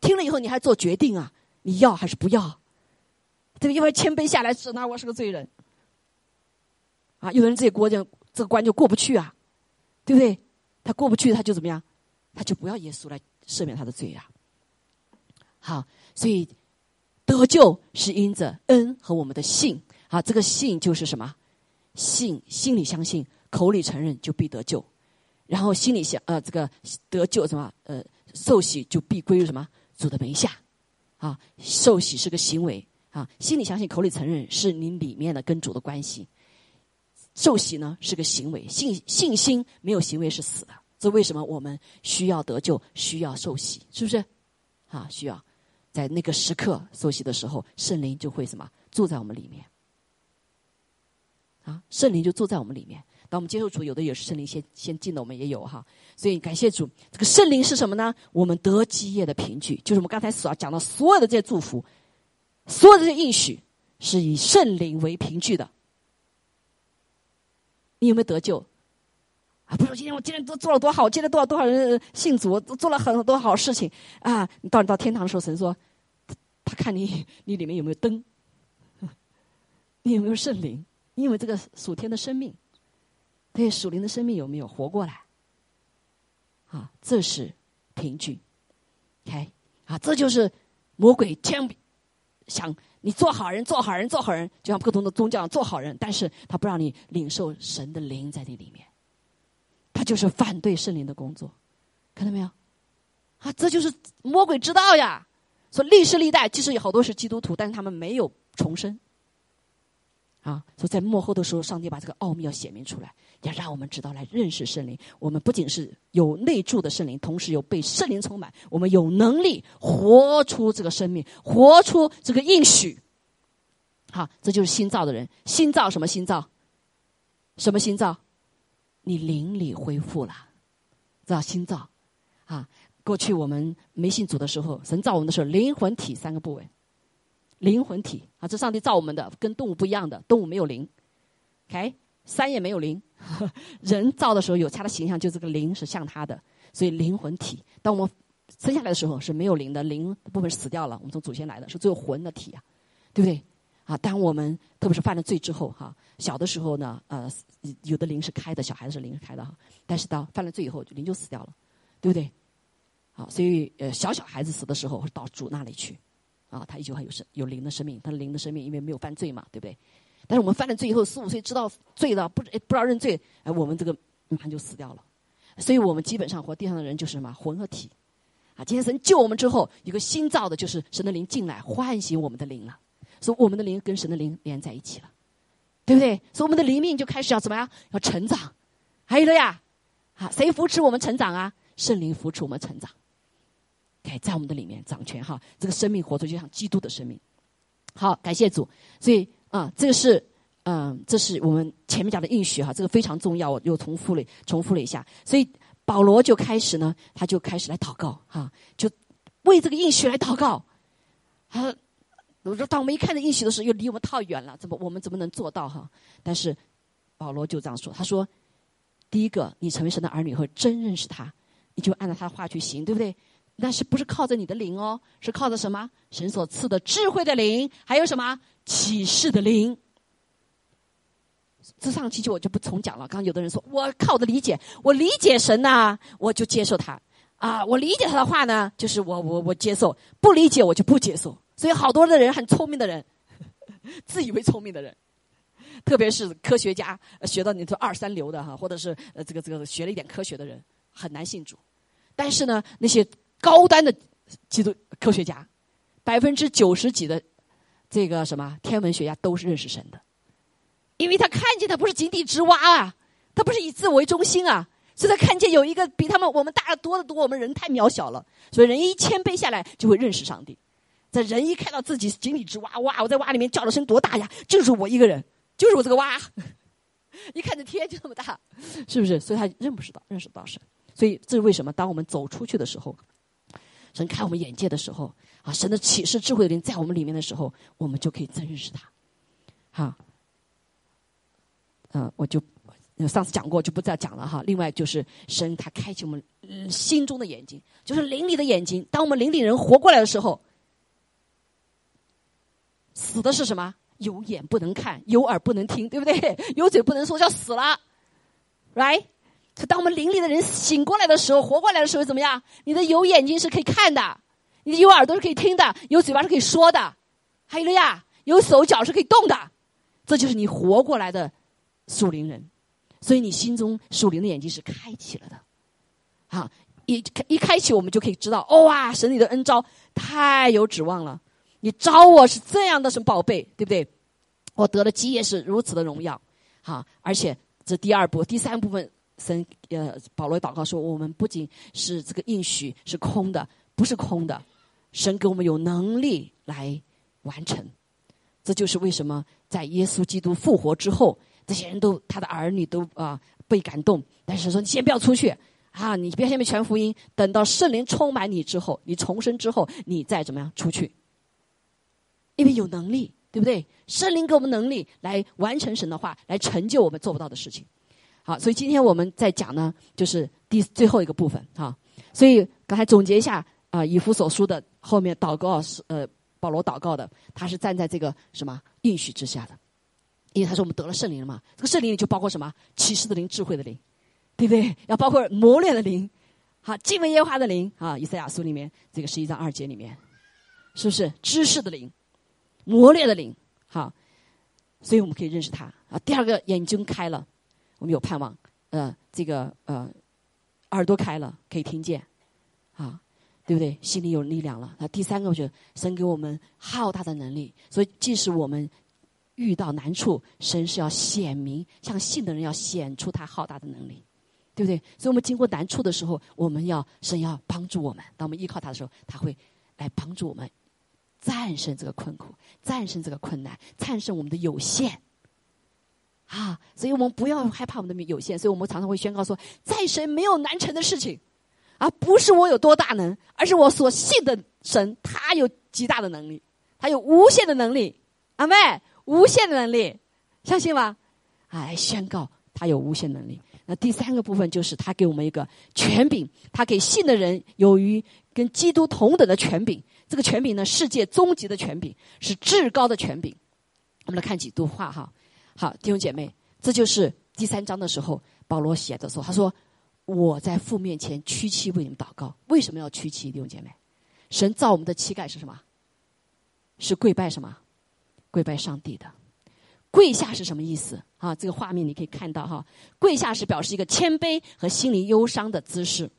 听了以后，你还做决定啊？你要还是不要？这个因为谦卑下来，指那我是个罪人，啊，有的人这些国家这个关就过不去啊，对不对？他过不去，他就怎么样？他就不要耶稣来赦免他的罪啊。好，所以得救是因着恩和我们的信啊，这个信就是什么？信心里相信，口里承认就必得救，然后心里想呃，这个得救什么？呃，受洗就必归于什么主的门下啊？受洗是个行为。啊，心里相信，口里承认，是你里面的跟主的关系。受洗呢是个行为，信信心没有行为是死的。这为什么我们需要得救，需要受洗，是不是？啊，需要在那个时刻受洗的时候，圣灵就会什么住在我们里面。啊，圣灵就住在我们里面。当我们接受主，有的也是圣灵先先进的，我们也有哈。所以感谢主，这个圣灵是什么呢？我们得基业的凭据，就是我们刚才所讲的所有的这些祝福。所有的这些应许是以圣灵为凭据的。你有没有得救？啊，不是今天我今天都做了多好，今天多少多少人信主，做了很多好事情啊！你到你到天堂的时候，神说，他看你你里面有没有灯，你有没有圣灵？你有没有这个属天的生命？对属灵的生命有没有活过来？啊，这是凭据。OK，啊，这就是魔鬼千万想你做好人，做好人，做好人，就像不同的宗教做好人，但是他不让你领受神的灵在那里面，他就是反对圣灵的工作，看到没有？啊，这就是魔鬼之道呀。所以历世历代其实有好多是基督徒，但是他们没有重生。啊，所以在幕后的时候，上帝把这个奥秘要显明出来，要让我们知道来认识圣灵。我们不仅是有内住的圣灵，同时有被圣灵充满，我们有能力活出这个生命，活出这个应许。好，这就是新造的人。新造什么新造？什么新造？你灵里恢复了，知道新造？啊，过去我们没信主的时候，神造我们的时候，灵魂体三个部位。灵魂体啊，这上帝造我们的跟动物不一样的，动物没有灵，OK，山也没有灵，人造的时候有他的形象，就这个灵是像他的，所以灵魂体。当我们生下来的时候是没有灵的，灵部分死掉了，我们从祖先来的是只有魂的体啊，对不对？啊，当我们特别是犯了罪之后哈，小的时候呢，呃，有的灵是开的，小孩子是灵开的哈，但是到犯了罪以后，灵就死掉了，对不对？好，所以呃，小小孩子死的时候会到主那里去。啊，他依旧还有生有灵的生命，他灵的生命因为没有犯罪嘛，对不对？但是我们犯了罪以后，四五岁知道罪了，不不知道认罪，哎，我们这个马上就死掉了。所以我们基本上活地上的人就是什么魂和体。啊，今天神救我们之后，有个新造的，就是神的灵进来唤醒我们的灵了，所以我们的灵跟神的灵连在一起了，对不对？所以我们的灵命就开始要怎么样？要成长。还有了呀，啊，谁扶持我们成长啊？圣灵扶持我们成长。哎，在我们的里面掌权哈，这个生命活出就像基督的生命。好，感谢主。所以啊，这个是嗯，这是我们前面讲的应许哈，这个非常重要。我又重复了，重复了一下。所以保罗就开始呢，他就开始来祷告哈，就为这个应许来祷告。他我说，当我们一看到应许的时候，又离我们太远了，怎么我们怎么能做到哈？但是保罗就这样说，他说：第一个，你成为神的儿女后，真认识他，你就按照他的话去行，对不对？那是不是靠着你的灵哦？是靠着什么？神所赐的智慧的灵，还有什么启示的灵？这上期就我就不重讲了。刚有的人说我靠我的理解，我理解神呐，我就接受他啊。我理解他的话呢，就是我我我接受；不理解我就不接受。所以好多的人很聪明的人，自以为聪明的人，特别是科学家，学到你这二三流的哈，或者是呃这个这个学了一点科学的人，很难信主。但是呢，那些。高端的基督科学家，百分之九十几的这个什么天文学家都是认识神的，因为他看见他不是井底之蛙啊，他不是以自我为中心啊，所以他看见有一个比他们我们大的多得多，我们人太渺小了，所以人一谦卑下来就会认识上帝。在人一看到自己井底之蛙，哇，我在蛙里面叫的声多大呀，就是我一个人，就是我这个蛙，一看这天就这么大，是不是？所以他认不识到，认识不到神。所以这是为什么？当我们走出去的时候。神开我们眼界的时候，啊，神的启示智慧的灵在我们里面的时候，我们就可以真认识他。好，嗯，我就上次讲过，就不再讲了哈。另外就是神他开启我们心中的眼睛，就是灵里的眼睛。当我们灵里人活过来的时候，死的是什么？有眼不能看，有耳不能听，对不对？有嘴不能说，叫死了，right？可当我们灵里的人醒过来的时候，活过来的时候，怎么样？你的有眼睛是可以看的，你的有耳朵是可以听的，有嘴巴是可以说的，还有了呀，有手脚是可以动的，这就是你活过来的属灵人。所以你心中属灵的眼睛是开启了的，好，一一开启，我们就可以知道，哇，神你的恩招太有指望了，你招我是这样的什么宝贝，对不对？我得了基业是如此的荣耀，好，而且这第二步、第三部分。神呃，保罗祷告说：“我们不仅是这个应许是空的，不是空的，神给我们有能力来完成。这就是为什么在耶稣基督复活之后，这些人都他的儿女都啊被感动。但是说你先不要出去啊，你不要先被传福音，等到圣灵充满你之后，你重生之后，你再怎么样出去，因为有能力，对不对？圣灵给我们能力来完成神的话，来成就我们做不到的事情。”好，所以今天我们在讲呢，就是第最后一个部分哈。所以刚才总结一下啊，以弗所书的后面祷告是呃，保罗祷告的，他是站在这个什么应许之下的，因为他说我们得了圣灵了嘛，这个圣灵里就包括什么启示的灵、智慧的灵，对不对？要包括磨练的灵，好，敬畏耶和华的灵啊。以赛亚书里面这个十一章二节里面，是不是知识的灵，磨练的灵？好，所以我们可以认识他啊。第二个眼睛开了，我们有盼望。呃，这个呃，耳朵开了，可以听见，啊，对不对？心里有力量了。那第三个，我觉得神给我们浩大的能力，所以即使我们遇到难处，神是要显明，向信的人要显出他浩大的能力，对不对？所以我们经过难处的时候，我们要神要帮助我们。当我们依靠他的时候，他会来帮助我们战胜这个困苦，战胜这个困难，战胜我们的有限。啊，所以我们不要害怕我们的有限，所以我们常常会宣告说，在神没有难成的事情，啊，不是我有多大能，而是我所信的神，他有极大的能力，他有无限的能力，阿妹，无限的能力，相信吗？哎，宣告他有无限能力。那第三个部分就是他给我们一个权柄，他给信的人有于跟基督同等的权柄。这个权柄呢，世界终极的权柄，是至高的权柄。我们来看几段话哈。好，弟兄姐妹，这就是第三章的时候，保罗写的说：“他说我在父面前屈膝为你们祷告。为什么要屈膝？弟兄姐妹，神造我们的膝盖是什么？是跪拜什么？跪拜上帝的。跪下是什么意思？啊，这个画面你可以看到哈，跪下是表示一个谦卑和心灵忧伤的姿势。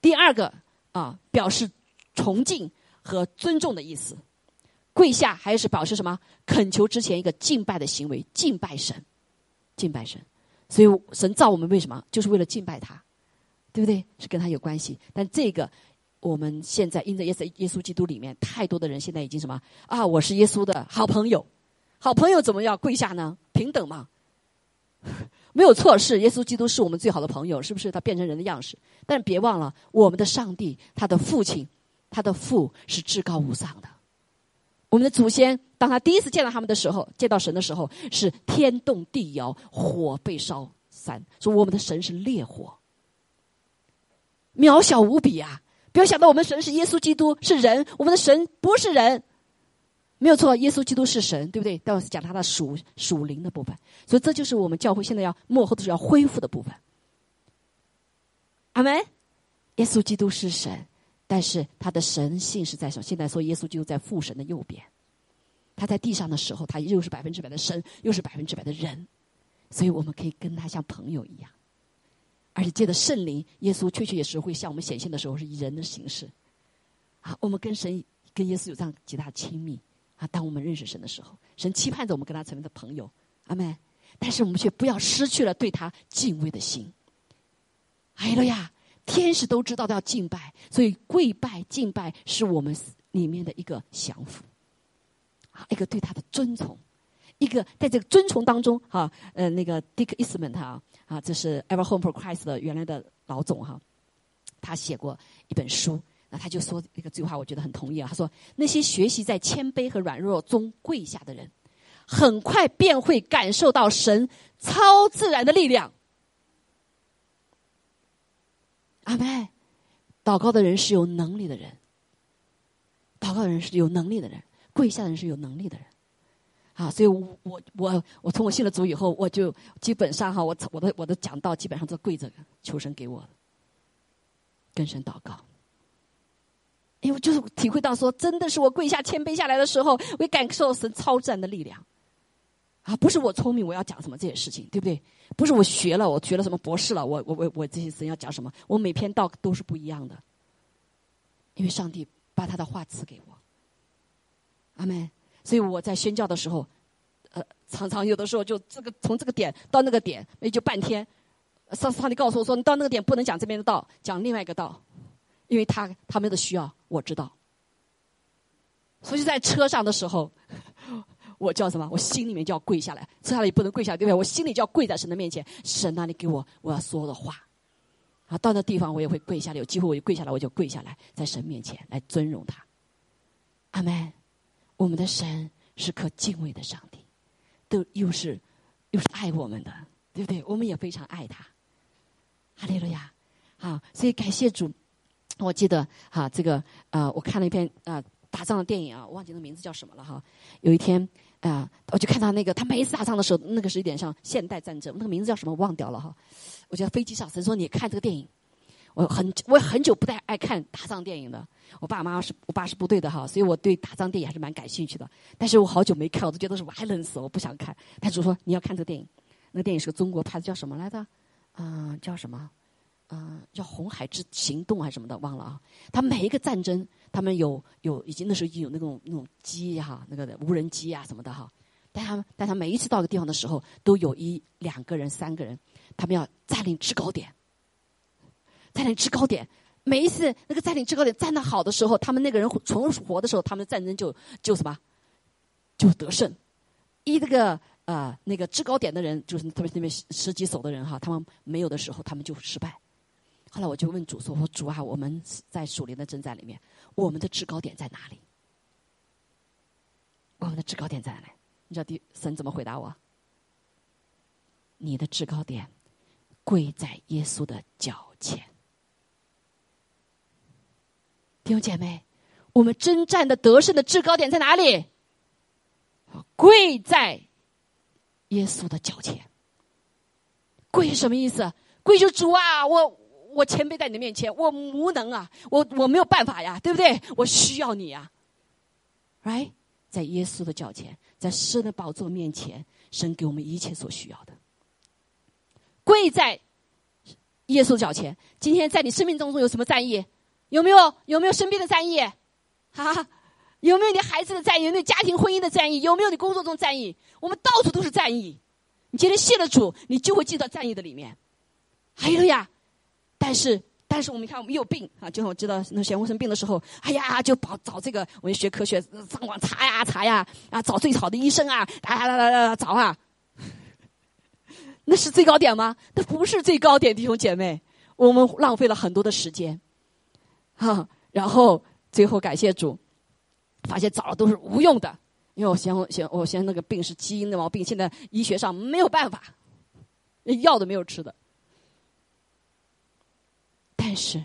第二个啊，表示崇敬和尊重的意思。”跪下还是保持什么？恳求之前一个敬拜的行为，敬拜神，敬拜神。所以神造我们为什么？就是为了敬拜他，对不对？是跟他有关系。但这个我们现在因着耶稣耶稣基督里面，太多的人现在已经什么啊？我是耶稣的好朋友，好朋友怎么要跪下呢？平等嘛，没有错。是耶稣基督是我们最好的朋友，是不是？他变成人的样式。但别忘了，我们的上帝，他的父亲，他的父是至高无上的。我们的祖先，当他第一次见到他们的时候，见到神的时候，是天动地摇，火被烧散。说我们的神是烈火，渺小无比啊！不要想到我们神是耶稣基督是人，我们的神不是人，没有错，耶稣基督是神，对不对？待会讲他的属属灵的部分，所以这就是我们教会现在要幕后的是要恢复的部分。阿门。耶稣基督是神。但是他的神性是在什么？现在说耶稣就在父神的右边，他在地上的时候，他又是百分之百的神，又是百分之百的人，所以我们可以跟他像朋友一样，而且借着圣灵，耶稣确确也是会向我们显现的时候是以人的形式，啊，我们跟神跟耶稣有这样极大的亲密啊。当我们认识神的时候，神期盼着我们跟他成为的朋友，阿门。但是我们却不要失去了对他敬畏的心，哎呀。天使都知道要敬拜，所以跪拜敬拜是我们里面的一个降服，啊，一个对他的尊崇，一个在这个尊崇当中，哈，呃，那个 Dick Eastman 哈，啊，这是 Ever Home for Christ 的原来的老总哈，他写过一本书，那他就说一个这句话，我觉得很同意啊，他说那些学习在谦卑和软弱中跪下的人，很快便会感受到神超自然的力量。阿妹，祷告的人是有能力的人，祷告的人是有能力的人，跪下的人是有能力的人，啊，所以我我我我从我信了主以后，我就基本上哈，我我的我的讲道基本上都跪着求神给我，跟神祷告，因为就是体会到说，真的是我跪下谦卑下来的时候，我感受神超自然的力量。啊，不是我聪明，我要讲什么这些事情，对不对？不是我学了，我学了什么博士了，我我我我这些神要讲什么？我每篇道都是不一样的，因为上帝把他的话赐给我，阿门。所以我在宣教的时候，呃，常常有的时候就这个从这个点到那个点，也就半天。上上帝告诉我说，你到那个点不能讲这边的道，讲另外一个道，因为他他们的需要我知道。所以在车上的时候。我叫什么？我心里面就要跪下来，跪下来也不能跪下，对不对？我心里就要跪在神的面前，神啊，你给我我要说的话，啊，到那地方我也会跪下来，有机会我就跪下来，我就跪下来，在神面前来尊荣他。阿门。我们的神是可敬畏的上帝，都又是又是爱我们的，对不对？我们也非常爱他。哈利路亚，好，所以感谢主。我记得哈，这个呃，我看了一篇啊打仗的电影啊，我忘记那名字叫什么了哈。有一天。啊，我就看到那个他每一次打仗的时候，那个是有点像现代战争，那个名字叫什么忘掉了哈。我觉得飞机上神说你看这个电影，我很我很久不太爱看打仗电影的。我爸妈是我爸是部队的哈，所以我对打仗电影还是蛮感兴趣的。但是我好久没看，我都觉得是 violence，我不想看。他就说你要看这个电影，那个电影是个中国拍的，叫什么来着？嗯，叫什么？嗯，叫《红海之行动》还是什么的，忘了啊。他每一个战争，他们有有已经那时候已经有那种那种机哈，那个无人机啊什么的哈。但他们但他每一次到个地方的时候，都有一两个人、三个人，他们要占领制高点，占领制高点。每一次那个占领制高点站的好的时候，他们那个人存活的时候，他们战争就就什么，就得胜。一这个呃那个制高点的人，就是特别是那边十几手的人哈，他们没有的时候，他们就失败。后来我就问主说：“我说主啊，我们在属灵的征战里面，我们的制高点在哪里？我们的制高点在哪里？”你知道第神怎么回答我？你的制高点跪在耶稣的脚前。弟兄姐妹，我们征战的得胜的制高点在哪里？跪在耶稣的脚前。跪什么意思？跪就主啊，我我谦卑在你的面前，我无能啊，我我没有办法呀，对不对？我需要你呀，right？在耶稣的脚前，在神的宝座面前，神给我们一切所需要的。跪在耶稣脚前。今天在你生命当中有什么战役？有没有有没有身边的战役？哈，有没有你孩子的战役？有没有家庭婚姻的战役？有没有你工作中战役？我们到处都是战役。你今天谢了主，你就会进到战役的里面。还有呀，但是。但是我们看，我们有病啊！就像我知道那贤卫生病的时候，哎呀，就跑找这个，我们学科学，上网查呀查呀，啊，找最好的医生啊，来来来来找啊。那是最高点吗？那不是最高点，弟兄姐妹，我们浪费了很多的时间，哈。然后最后感谢主，发现找了都是无用的，因为我嫌我嫌我嫌那个病是基因的毛病，现在医学上没有办法，药都没有吃的。但是，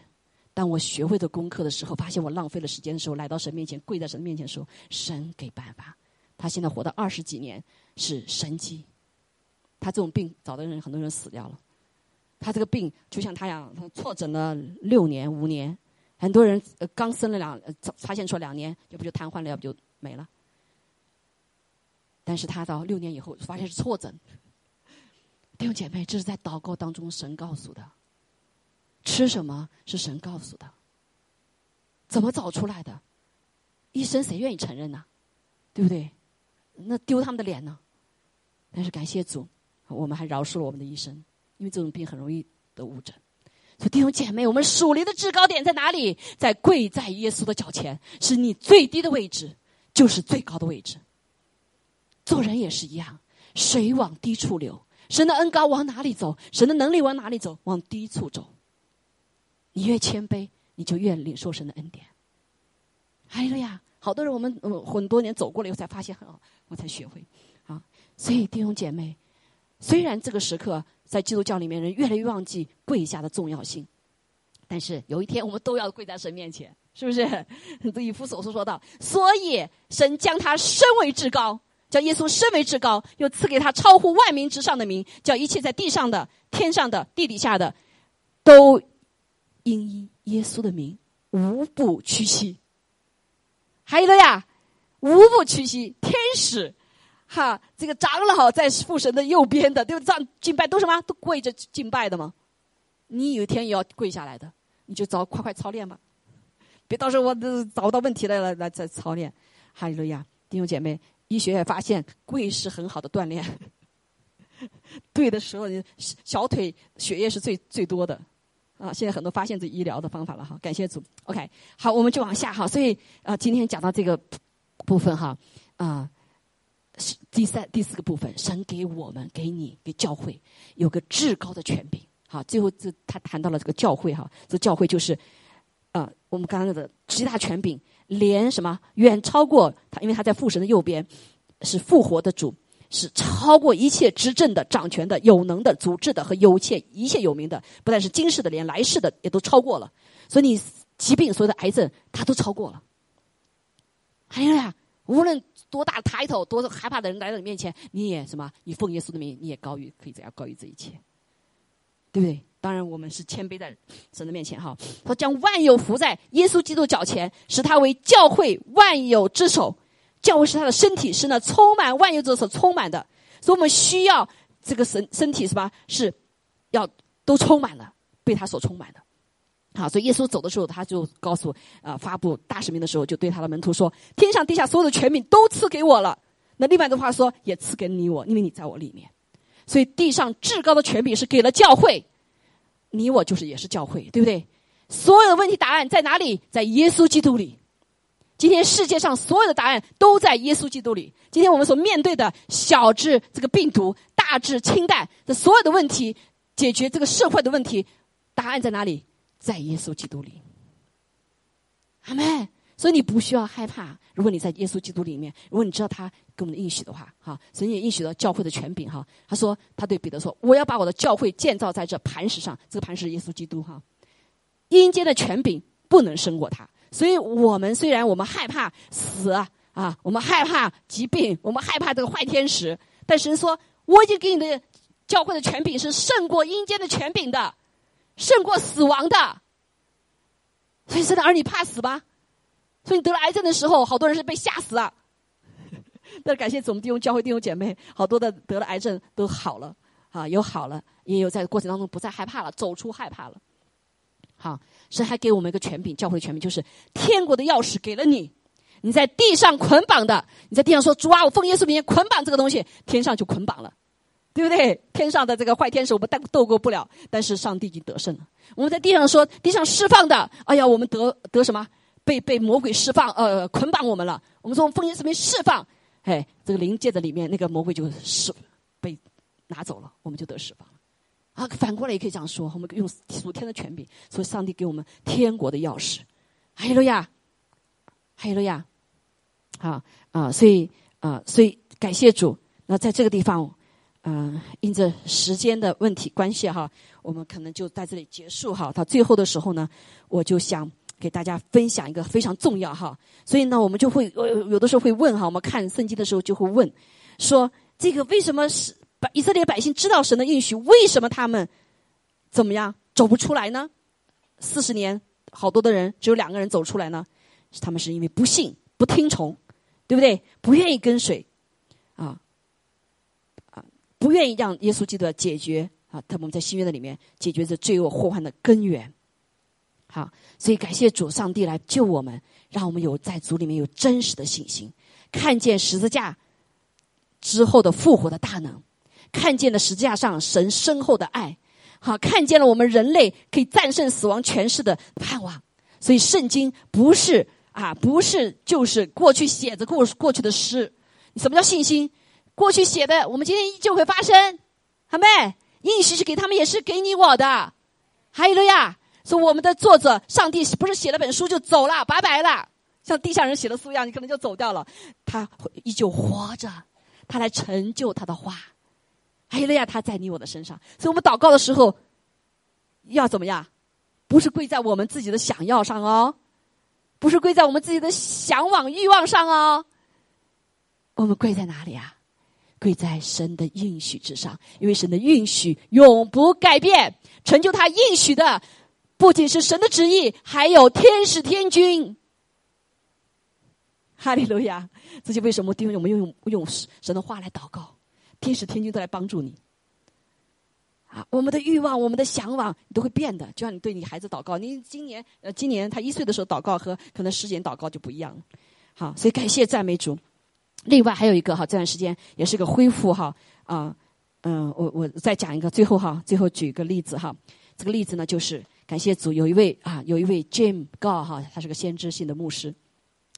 当我学会的功课的时候，发现我浪费了时间的时候，来到神面前，跪在神面前说：“神给办法。”他现在活到二十几年是神迹。他这种病，找的人很多人死掉了。他这个病就像他一样，他错诊了六年、五年，很多人刚生了两，发现出两年，要不就瘫痪了，要不就没了。但是他到六年以后发现是错诊。弟兄姐妹，这是在祷告当中神告诉的。吃什么是神告诉的？怎么找出来的？医生谁愿意承认呢？对不对？那丢他们的脸呢？但是感谢主，我们还饶恕了我们的医生，因为这种病很容易得误诊。所以弟兄姐妹，我们属灵的制高点在哪里？在跪在耶稣的脚前，是你最低的位置，就是最高的位置。做人也是一样，水往低处流，神的恩高往哪里走？神的能力往哪里走？往低处走。你越谦卑，你就越领受神的恩典。哎呀，好多人我们很多年走过了以后才发现，很好，我才学会啊。所以弟兄姐妹，虽然这个时刻在基督教里面人越来越忘记跪下的重要性，但是有一天我们都要跪在神面前，是不是？以弗所书说到，所以神将他升为至高，叫耶稣升为至高，又赐给他超乎万民之上的名，叫一切在地上的、天上的、地底下的都。因耶稣的名，无不屈膝。还有的呀，无不屈膝。天使，哈，这个长老在父神的右边的，对不对？这样敬拜都什么？都跪着敬拜的吗？你有一天也要跪下来的，你就早快快操练吧，别到时候我都找不到问题了来来再操练。哈利路亚，弟兄姐妹，医学也发现跪是很好的锻炼。对的时候，小腿血液是最最多的。啊，现在很多发现这医疗的方法了哈，感谢主。OK，好，我们就往下哈。所以啊，今天讲到这个部分哈，啊，第三、第四个部分，神给我们、给你、给教会有个至高的权柄。好，最后这他谈到了这个教会哈，这教会就是啊，我们刚刚的极大权柄，连什么远超过他，因为他在父神的右边，是复活的主。是超过一切执政的、掌权的、有能的、组织的和有切一切有名的，不但是今世的，连来世的也都超过了。所以你疾病、所有的癌症，他都超过了。还有呀，无论多大的抬头、多害怕的人来到你面前，你也什么？你奉耶稣的名，你也高于，可以这样高于这一切。对不对？当然，我们是谦卑在神的面前哈。他将万有伏在耶稣基督脚前，使他为教会万有之首。教会是他的身体，是那充满万有者所充满的。所以我们需要这个身身体是吧？是要都充满了，被他所充满的。好，所以耶稣走的时候，他就告诉啊，发布大使命的时候，就对他的门徒说：“天上地下所有的权柄都赐给我了。”那另外的话说，也赐给你我，因为你在我里面。所以地上至高的权柄是给了教会。你我就是也是教会，对不对？所有的问题答案在哪里？在耶稣基督里。今天世界上所有的答案都在耶稣基督里。今天我们所面对的小至这个病毒，大至氢弹的所有的问题，解决这个社会的问题，答案在哪里？在耶稣基督里。阿门。所以你不需要害怕。如果你在耶稣基督里面，如果你知道他给我们的应许的话，哈，神也应许了教会的权柄，哈。他说，他对彼得说：“我要把我的教会建造在这磐石上。这个磐石是耶稣基督，哈。阴间的权柄不能胜过他。所以我们虽然我们害怕死啊，我们害怕疾病，我们害怕这个坏天使，但神说，我已经给你的教会的权柄是胜过阴间的权柄的，胜过死亡的。所以，神的儿女怕死吗？”所以你得了癌症的时候，好多人是被吓死了。但是感谢总弟兄教会弟兄姐妹，好多的得了癌症都好了，啊，有好了，也有在过程当中不再害怕了，走出害怕了。好，神还给我们一个权柄，教会的权柄就是天国的钥匙给了你。你在地上捆绑的，你在地上说主啊，我奉耶稣名捆绑这个东西，天上就捆绑了，对不对？天上的这个坏天使我们斗斗过不了，但是上帝已经得胜了。我们在地上说地上释放的，哎呀，我们得得什么？被被魔鬼释放，呃，捆绑我们了。我们说奉耶稣名释放，哎，这个灵界的里面那个魔鬼就释被拿走了，我们就得释放。啊，反过来也可以这样说，我们用属天的权柄，所以上帝给我们天国的钥匙。哈利路亚，哈利路亚，啊啊，所以啊，所以感谢主。那在这个地方，嗯，因着时间的问题关系哈，我们可能就在这里结束哈。到最后的时候呢，我就想。给大家分享一个非常重要哈，所以呢，我们就会有有的时候会问哈，我们看圣经的时候就会问，说这个为什么是以色列百姓知道神的应许，为什么他们怎么样走不出来呢？四十年好多的人只有两个人走出来呢，他们是因为不信、不听从，对不对？不愿意跟随啊啊，不愿意让耶稣基督解决啊，他们在新约的里面解决这罪恶祸患的根源。好，所以感谢主上帝来救我们，让我们有在主里面有真实的信心，看见十字架之后的复活的大能，看见了十字架上神深厚的爱，好，看见了我们人类可以战胜死亡权势的盼望。所以圣经不是啊，不是就是过去写着过过去的诗。什么叫信心？过去写的，我们今天依旧会发生。好没？应许是给他们，也是给你我的。还有了呀。说我们的作者上帝不是写了本书就走了，拜拜了，像地下人写的书一样，你可能就走掉了。他依旧活着，他来成就他的话。还有了呀，他在你我的身上。所以我们祷告的时候要怎么样？不是跪在我们自己的想要上哦，不是跪在我们自己的向往欲望上哦。我们跪在哪里啊？跪在神的应许之上，因为神的应许永不改变，成就他应许的。不仅是神的旨意，还有天使天君。哈利路亚！这就为什么弟兄我们用用神的话来祷告，天使天君都来帮助你。啊，我们的欲望、我们的向往都会变的，就像你对你孩子祷告，你今年呃，今年他一岁的时候祷告和可能十年祷告就不一样。好，所以感谢赞美主。另外还有一个哈，这段时间也是个恢复哈啊嗯，我我再讲一个，最后哈，最后举一个例子哈，这个例子呢就是。感谢主，有一位啊，有一位 Jim God 哈，他是个先知性的牧师，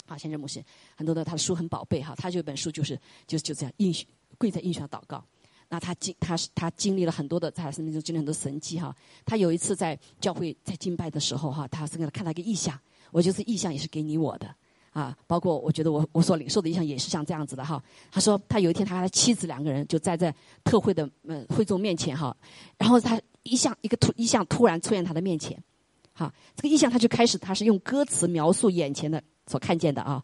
啊，先知牧师，很多的他的书很宝贝哈，他这本书就是就就这样应许跪在应许上祷告。那他经他是他经历了很多的在他生命中经历很多神迹哈。他有一次在教会在敬拜的时候哈，他是给他看到一个意象，我觉得意象也是给你我的啊，包括我觉得我我所领受的意象也是像这样子的哈。他说他有一天他和他妻子两个人就站在特会的嗯会众面前哈，然后他。一象一个突一象突然出现他的面前，好，这个意象他就开始他是用歌词描述眼前的所看见的啊，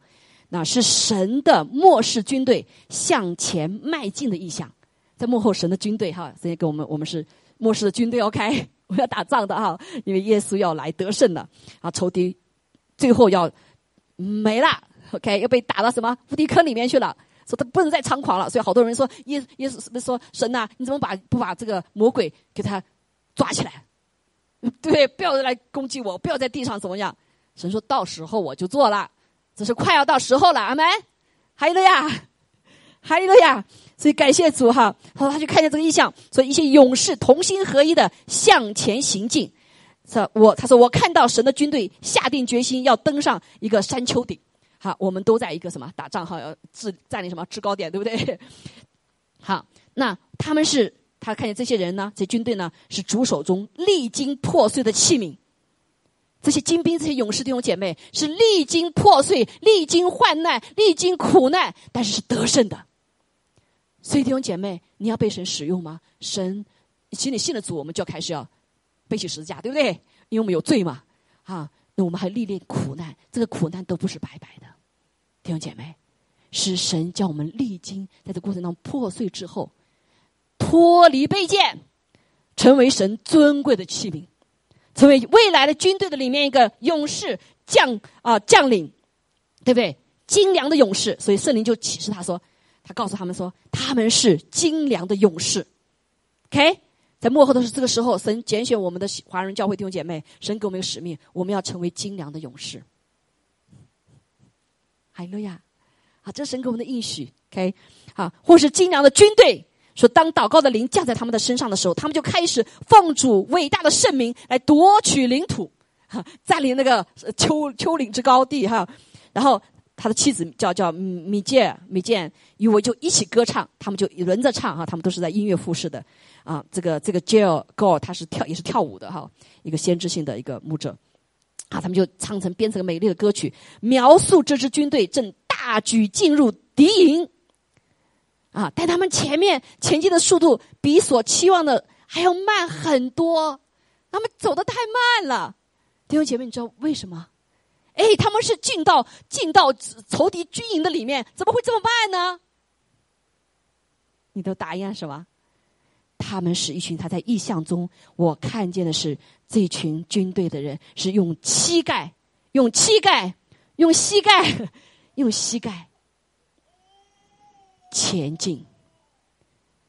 那是神的末世军队向前迈进的意象，在幕后神的军队哈，这些跟我们我们是末世的军队要开，我要打仗的哈，因为耶稣要来得胜了。啊，仇敌最后要没了，OK，要被打到什么无底坑里面去了，说他不能再猖狂了，所以好多人说耶耶稣说神呐，你怎么把不把这个魔鬼给他抓起来？对，不要来攻击我，不要在地上怎么样？神说到时候我就做了，只是快要到时候了，阿门，还有了呀。还有了呀，所以感谢主哈。然后他就看见这个意象，所以一些勇士同心合一的向前行进。是我他说我看到神的军队下定决心要登上一个山丘顶。好，我们都在一个什么打仗哈，要制占领什么制高点，对不对？好，那他们是他看见这些人呢，这军队呢是主手中历经破碎的器皿。这些精兵、这些勇士弟兄姐妹是历经破碎、历经患难、历经苦难，但是是得胜的。所以弟兄姐妹，你要被神使用吗？神，请你信了主，我们就要开始要背起十字架，对不对？因为我们有罪嘛，啊，那我们还历练苦难，这个苦难都不是白白的。弟兄姐妹，是神叫我们历经在这过程当中破碎之后，脱离卑贱，成为神尊贵的器皿，成为未来的军队的里面一个勇士将啊将领，对不对？精良的勇士，所以圣灵就启示他说。他告诉他们说，他们是精良的勇士。OK，在幕后的是这个时候，神拣选我们的华人教会弟兄姐妹，神给我们一个使命，我们要成为精良的勇士。海路亚，啊，这是神给我们的应许。OK，好，或是精良的军队，说当祷告的灵降在他们的身上的时候，他们就开始奉主伟大的圣名来夺取领土，哈，占领那个丘丘陵之高地，哈，然后。他的妻子叫叫米健米健，与我就一起歌唱，他们就轮着唱哈，他们都是在音乐复试的啊。这个这个 Jill Go 他是跳也是跳舞的哈，一个先知性的一个牧者啊，他们就唱成编成美丽的歌曲，描述这支军队正大举进入敌营啊，但他们前面前进的速度比所期望的还要慢很多，他们走的太慢了。弟兄姐妹，你知道为什么？哎，他们是进到进到仇敌军营的里面，怎么会这么慢呢？你的答案是吧？他们是一群他在意象中，我看见的是这群军队的人是用膝盖、用膝盖、用膝盖、用膝盖前进。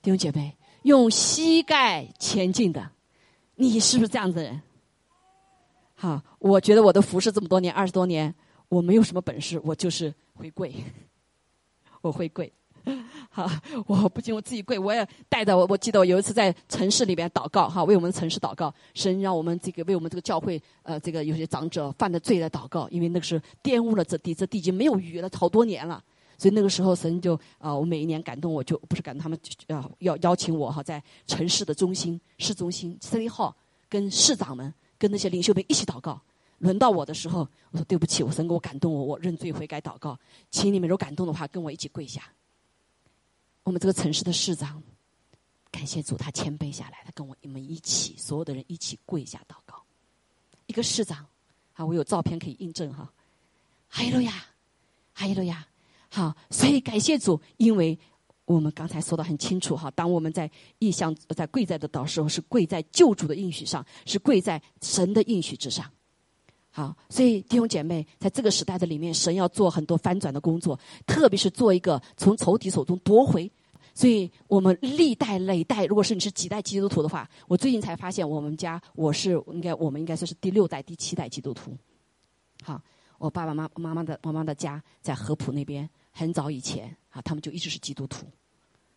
弟兄姐妹，用膝盖前进的，你是不是这样子的人？好，我觉得我的服侍这么多年，二十多年，我没有什么本事，我就是会跪，我会跪。好，我不仅我自己跪，我也带着我。我记得我有一次在城市里边祷告，哈，为我们城市祷告，神让我们这个为我们这个教会，呃，这个有些长者犯的罪来祷告，因为那个是玷污了这地，这地已经没有鱼了好多年了。所以那个时候神就啊，我每一年感动我就不是感动他们，要要邀请我哈，在城市的中心市中心 City Hall 跟市长们。跟那些领袖们一起祷告，轮到我的时候，我说对不起，我神给我感动我，我认罪悔改祷告，请你们有感动的话跟我一起跪下。我们这个城市的市长，感谢主，他谦卑下来，他跟我你们一起，所有的人一起跪下祷告。一个市长，啊，我有照片可以印证哈。哈利路亚，哈利路亚，好，所以感谢主，因为。我们刚才说的很清楚哈，当我们在意向在跪在的祷时候，是跪在救主的应许上，是跪在神的应许之上。好，所以弟兄姐妹，在这个时代的里面，神要做很多翻转的工作，特别是做一个从仇敌手中夺回。所以我们历代累代，如果是你是几代基督徒的话，我最近才发现，我们家我是应该我们应该说是第六代、第七代基督徒。好，我爸爸妈妈妈的妈妈的家在合浦那边，很早以前啊，他们就一直是基督徒。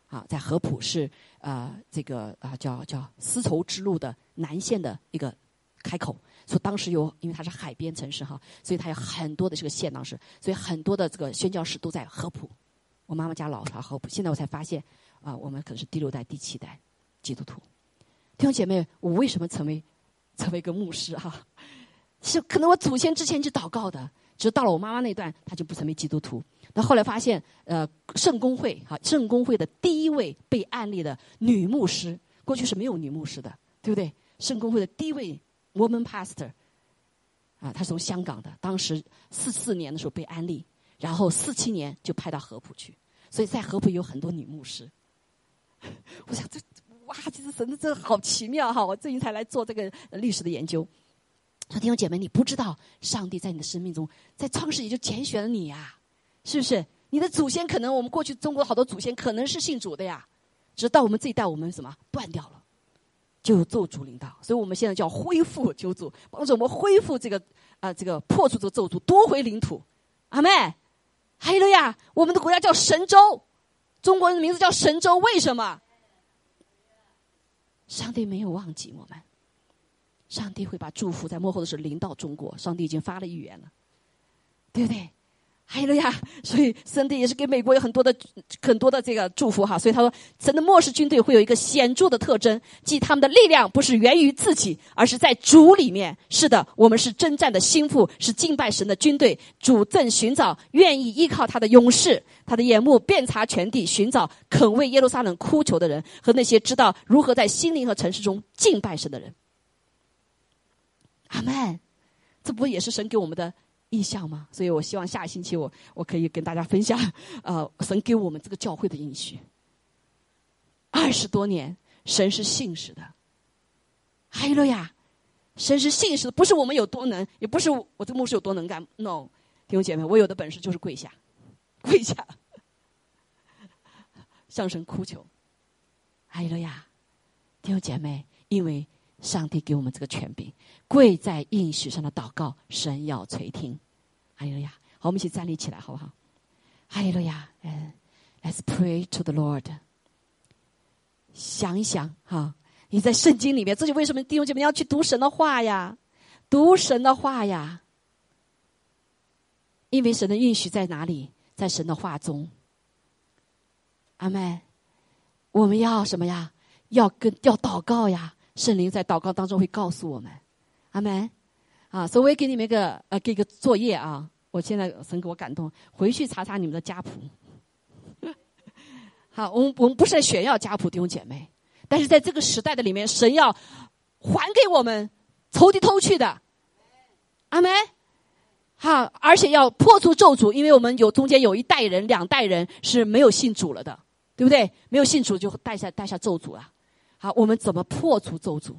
啊，在合浦是啊，这个啊叫叫丝绸之路的南线的一个开口，所以当时有，因为它是海边城市哈，所以它有很多的这个县当时，所以很多的这个宣教士都在合浦。我妈妈家老家合浦，现在我才发现啊，我们可能是第六代、第七代基督徒。弟兄姐妹，我为什么成为成为一个牧师哈？是可能我祖先之前就祷告的，只到了我妈妈那段，他就不成为基督徒。那后来发现，呃，圣公会哈，圣公会的第一位被案例的女牧师，过去是没有女牧师的，对不对？圣公会的第一位 woman pastor，啊，她是从香港的，当时四四年的时候被安利，然后四七年就派到合浦去，所以在合浦有很多女牧师。我想这哇，这是神的，这好奇妙哈！我最近才来做这个历史的研究。说弟兄姐妹，你不知道上帝在你的生命中，在创世也就拣选了你呀，是不是？你的祖先可能我们过去中国好多祖先可能是信主的呀，直到我们这一代我们什么断掉了，就有咒诅领导，所以我们现在叫恢复救主，帮助我们恢复这个啊这个破除这个咒诅，夺回领土。阿妹，还有了呀，我们的国家叫神州，中国人的名字叫神州，为什么？上帝没有忘记我们，上帝会把祝福在幕后的时候临到中国。上帝已经发了预言了，对不对？还有了呀，所以上帝也是给美国有很多的很多的这个祝福哈。所以他说，神的末世军队会有一个显著的特征，即他们的力量不是源于自己，而是在主里面。是的，我们是征战的心腹，是敬拜神的军队。主正寻找愿意依靠他的勇士，他的眼目遍察全地，寻找肯为耶路撒冷哭求的人和那些知道如何在心灵和城市中敬拜神的人。阿门。这不也是神给我们的？意向吗？所以我希望下星期我我可以跟大家分享，呃，神给我们这个教会的应许。二十多年，神是信实的。哈利路亚，神是信实的，不是我们有多能，也不是我这个牧师有多能干。No，弟兄姐妹，我有的本事就是跪下，跪下，向神哭求。哈利路亚，弟兄姐妹，因为上帝给我们这个权柄，跪在应许上的祷告，神要垂听。哈利路亚！好，我们一起站立起来，好不好？哈利路亚！嗯，Let's pray to the Lord。想一想哈，你在圣经里面，这就为什么弟兄姐妹要去读神的话呀？读神的话呀，因为神的应许在哪里？在神的话中。阿妹，我们要什么呀？要跟要祷告呀！圣灵在祷告当中会告诉我们。阿门。啊，所以我也给你们一个呃，给个作业啊。我现在神给我感动，回去查查你们的家谱。好，我们我们不是在炫耀家谱弟兄姐妹，但是在这个时代的里面，神要还给我们仇敌偷去的。阿门。好，而且要破除咒诅，因为我们有中间有一代人、两代人是没有信主了的，对不对？没有信主就带下带下咒诅啊。好，我们怎么破除咒诅，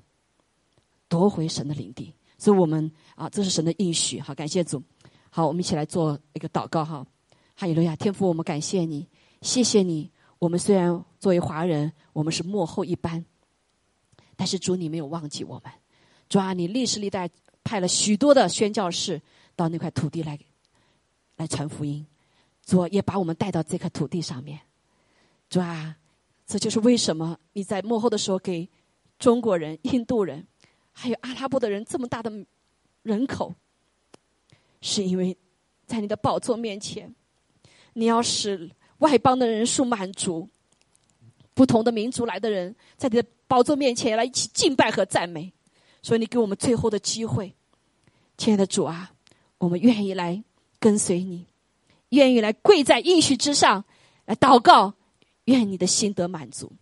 夺回神的领地？所以我们啊，这是神的应许，好，感谢主。好，我们一起来做一个祷告哈。哈利路亚，天父，我们感谢你，谢谢你。我们虽然作为华人，我们是幕后一班，但是主你没有忘记我们。主啊，你历史历代派了许多的宣教士到那块土地来，来传福音。主也把我们带到这块土地上面。主啊，这就是为什么你在幕后的时候给中国人、印度人。还有阿拉伯的人这么大的人口，是因为在你的宝座面前，你要使外邦的人数满足，不同的民族来的人在你的宝座面前来一起敬拜和赞美，所以你给我们最后的机会，亲爱的主啊，我们愿意来跟随你，愿意来跪在应许之上来祷告，愿你的心得满足，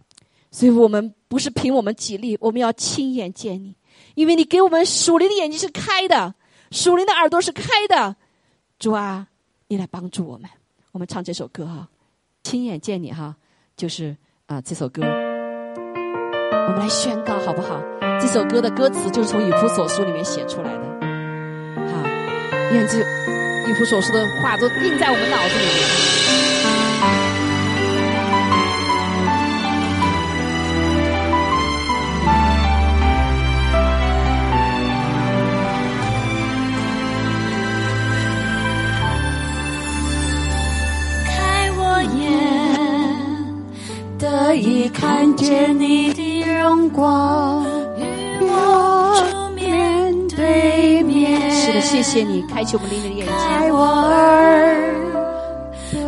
所以我们不是凭我们己力，我们要亲眼见你。因为你给我们属灵的眼睛是开的，属灵的耳朵是开的，主啊，你来帮助我们。我们唱这首歌哈，亲眼见你哈，就是啊这首歌，我们来宣告好不好？这首歌的歌词就是从以弗所书里面写出来的，好，愿这以弗所书的话都印在我们脑子里面。可以看见你的荣光，与我面对面。是的，谢谢你开启我们灵的眼睛。开我耳，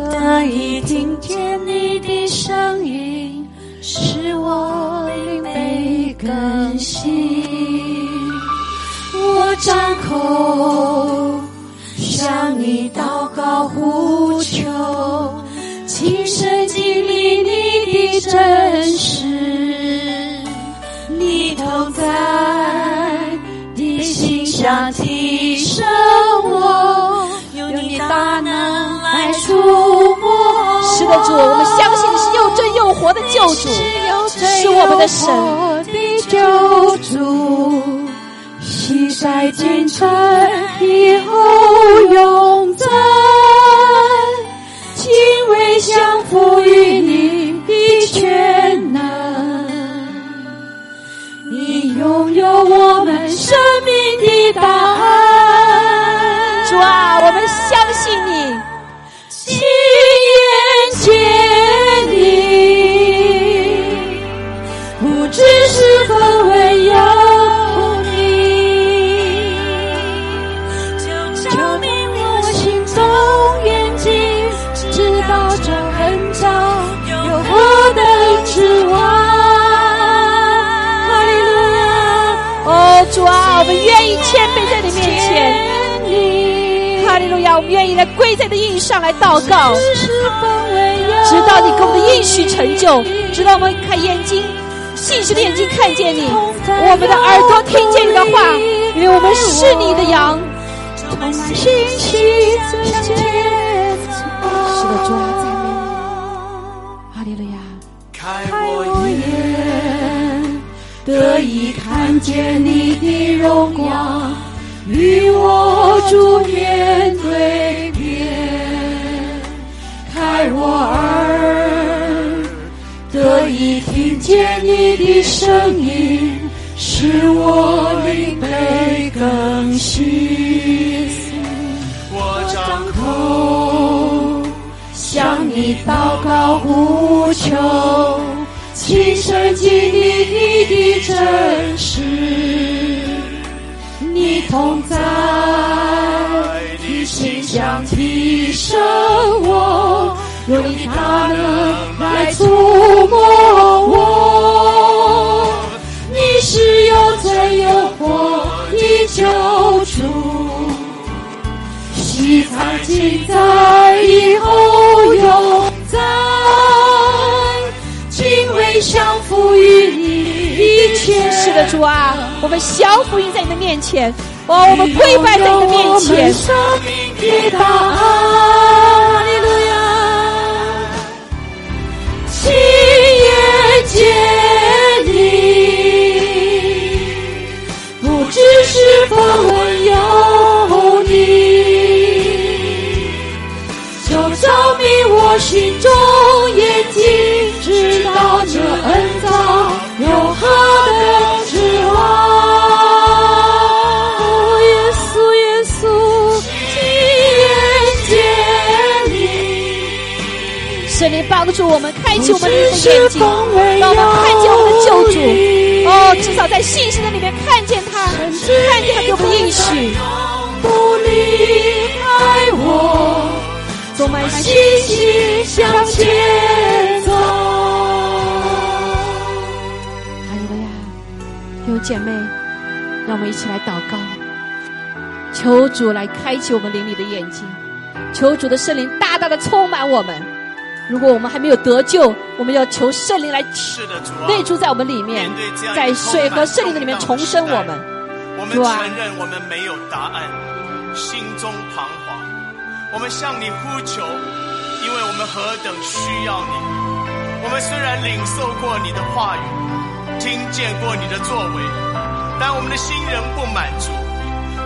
得以听见你的声音，使我灵被更新。我张口向你祷告呼求，亲身经历你。的真实，你都在的心上提升我，用你大能来触摸。是的，主，我们相信你是又真又活的救主。是我们的神。的救主，西塞进城，以后永在，跪在的印上来祷告，直到你给我们的应许成就，直到我们看眼睛，信实的眼睛看见你，我们的耳朵听见你的话，因为我们是你的羊。充满信心，是的，主啊，赞美哈利路亚！开我眼，得以看见你的荣光。与我主面对见你的声音，使我灵被更新。我张口向你祷告呼求，亲身经历你的真实。你同在，你心想提升我，用你大能来在以后永在，敬畏降服于你。是的，主啊，我们降服于在你的面前，哦，我们跪拜在你的面前。哈利路亚，亲眼见照明我心中眼睛，知道这恩造有何等指望。哦，耶稣，耶稣，亲眼见你，圣灵帮助我们，开启我们的眼睛，让我们看见我们的救主。哦，至少在信心的里面看见他，看见他给我们应许。不离开我，充满信心向前走。哈利路亚！弟兄姐妹，让我们一起来祷告，求主来开启我们灵里的眼睛，求主的圣灵大大的充满我们。如果我们还没有得救，我们要求圣灵来内住在我们里面，在水和圣灵的里面重生我们。我们承认我们没有答案，心中彷徨。我们向你呼求，因为我们何等需要你。我们虽然领受过你的话语，听见过你的作为，但我们的心仍不满足。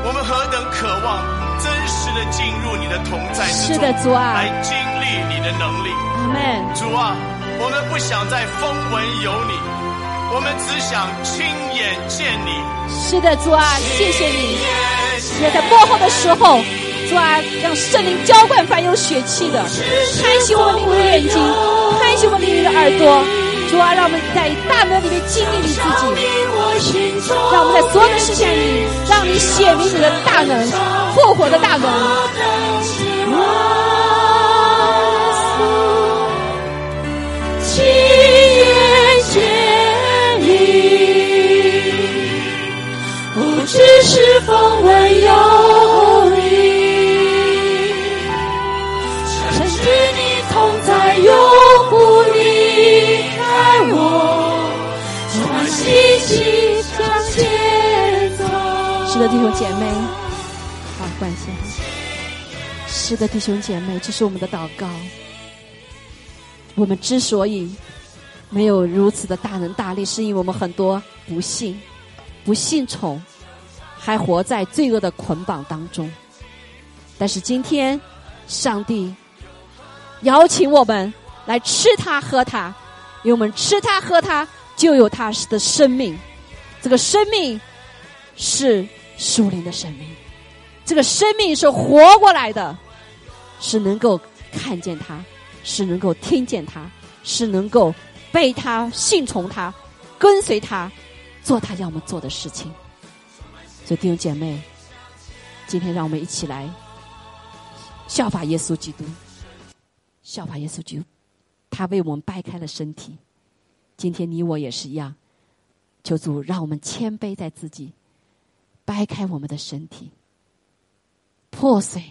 我们何等渴望真实的进入你的同在之中，来经历你的能力。阿门。主啊，我们不想再风闻有你，我们只想亲眼见你。是的，主啊，谢谢你。也在幕后的时候，主啊，让圣灵浇灌凡有血气的，开启我们灵的眼睛，开启我们灵的耳朵。主啊，让我们在大门里面经历你自己，让我们在所有的事情里，让你显明你的大能，复活的大能。亲眼见你，不知是否唯有的，弟兄姐妹，好，关心。是的，弟兄姐妹，这是我们的祷告。我们之所以没有如此的大能大力，是因为我们很多不信、不信从，还活在罪恶的捆绑当中。但是今天，上帝邀请我们来吃它、喝它，因为我们吃它、喝它，就有它的生命。这个生命是属灵的生命，这个生命是活过来的，是能够看见他，是能够听见他，是能够。被他信从他，跟随他，做他要我们做的事情。所以弟兄姐妹，今天让我们一起来效法耶稣基督，效法耶稣基督，他为我们掰开了身体。今天你我也是一样，求主让我们谦卑在自己，掰开我们的身体，破碎。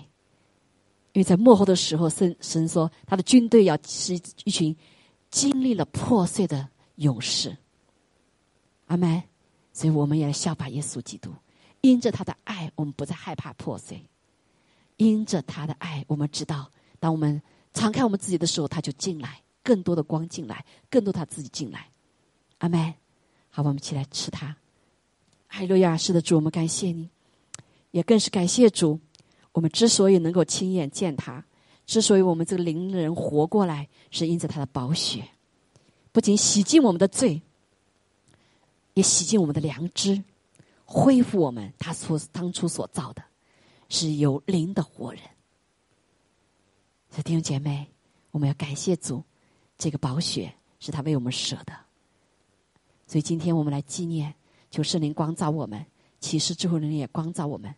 因为在幕后的时候，神神说他的军队要是一群。经历了破碎的勇士，阿门。所以我们也效法耶稣基督，因着他的爱，我们不再害怕破碎；因着他的爱，我们知道，当我们敞开我们自己的时候，他就进来，更多的光进来，更多他自己进来。阿门。好，我们一起来吃它。海洛亚是的主，我们感谢你，也更是感谢主。我们之所以能够亲眼见他。之所以我们这个灵人活过来，是因着他的宝血，不仅洗净我们的罪，也洗净我们的良知，恢复我们他所当初所造的，是有灵的活人。所以弟兄姐妹，我们要感谢主，这个宝血是他为我们舍的。所以今天我们来纪念，求圣灵光照我们，启示之后的人也光照我们，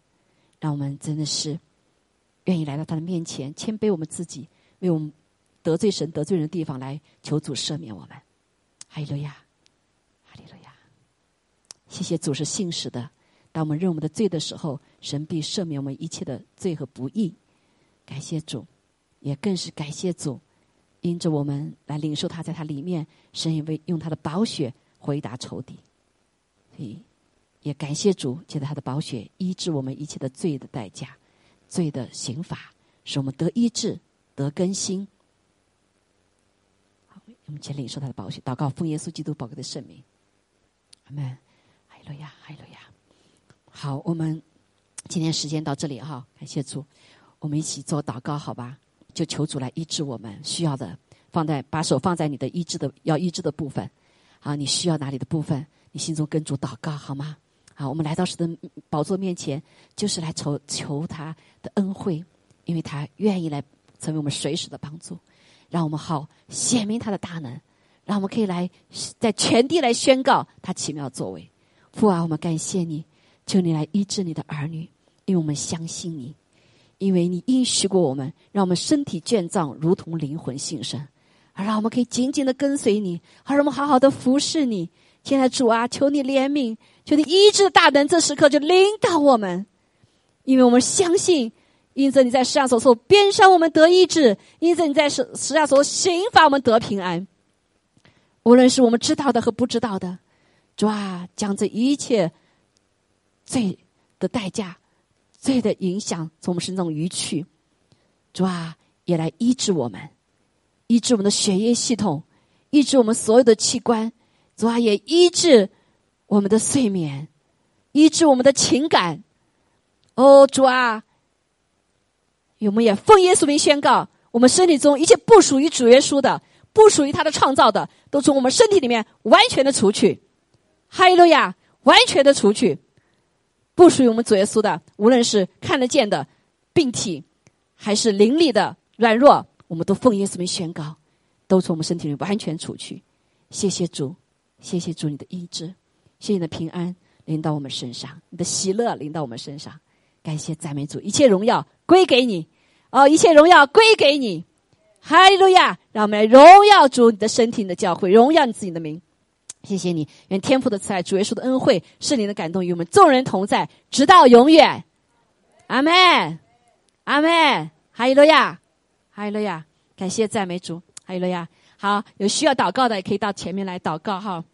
让我们真的是。愿意来到他的面前，谦卑我们自己，为我们得罪神、得罪人的地方来求主赦免我们。哈利路亚，哈利路亚！谢谢主是信实的。当我们认我们的罪的时候，神必赦免我们一切的罪和不义。感谢主，也更是感谢主，因着我们来领受他在他里面，神也为用他的宝血回答仇敌。也感谢主，借着他的宝血医治我们一切的罪的代价。罪的刑罚，使我们得医治、得更新。好，我们请领受他的宝血，祷告奉耶稣基督宝贵的圣名。阿门。哈利路亚，哈利路亚。好，我们今天时间到这里哈，感谢主，我们一起做祷告，好吧？就求主来医治我们需要的，放在把手放在你的医治的要医治的部分。好，你需要哪里的部分？你心中跟主祷告好吗？好，我们来到神的宝座面前，就是来求求他的恩惠，因为他愿意来成为我们随时的帮助，让我们好显明他的大能，让我们可以来在全地来宣告他奇妙作为。父啊，我们感谢你，求你来医治你的儿女，因为我们相信你，因为你应许过我们，让我们身体健壮，如同灵魂新生，而让我们可以紧紧的跟随你，而让我们好好的服侍你。现在主啊，求你怜悯。求你医治的大能，这时刻就领导我们，因为我们相信，因着你在世上所受鞭伤，我们得医治；因着你在世世上所刑罚，我们得平安。无论是我们知道的和不知道的，主啊，将这一切罪的代价、罪的影响从我们身上移去，主啊，也来医治我们，医治我们的血液系统，医治我们所有的器官，主啊，也医治。我们的睡眠，医治我们的情感。哦，主啊，我们也奉耶稣名宣告：我们身体中一切不属于主耶稣的、不属于他的创造的，都从我们身体里面完全的除去。哈利路亚！完全的除去，不属于我们主耶稣的，无论是看得见的病体，还是灵力的软弱，我们都奉耶稣名宣告，都从我们身体里完全除去。谢谢主，谢谢主，你的医治。谢谢你的平安临到我们身上，你的喜乐临到我们身上，感谢赞美主，一切荣耀归给你，哦，一切荣耀归给你，哈利路亚！让我们来荣耀主，你的身体、你的教会，荣耀你自己的名。谢谢你，愿天父的慈爱、主耶稣的恩惠、圣灵的感动与我们众人同在，直到永远。阿门，阿门，哈利路亚，哈利路亚！感谢赞美主，哈利路亚。好，有需要祷告的也可以到前面来祷告哈。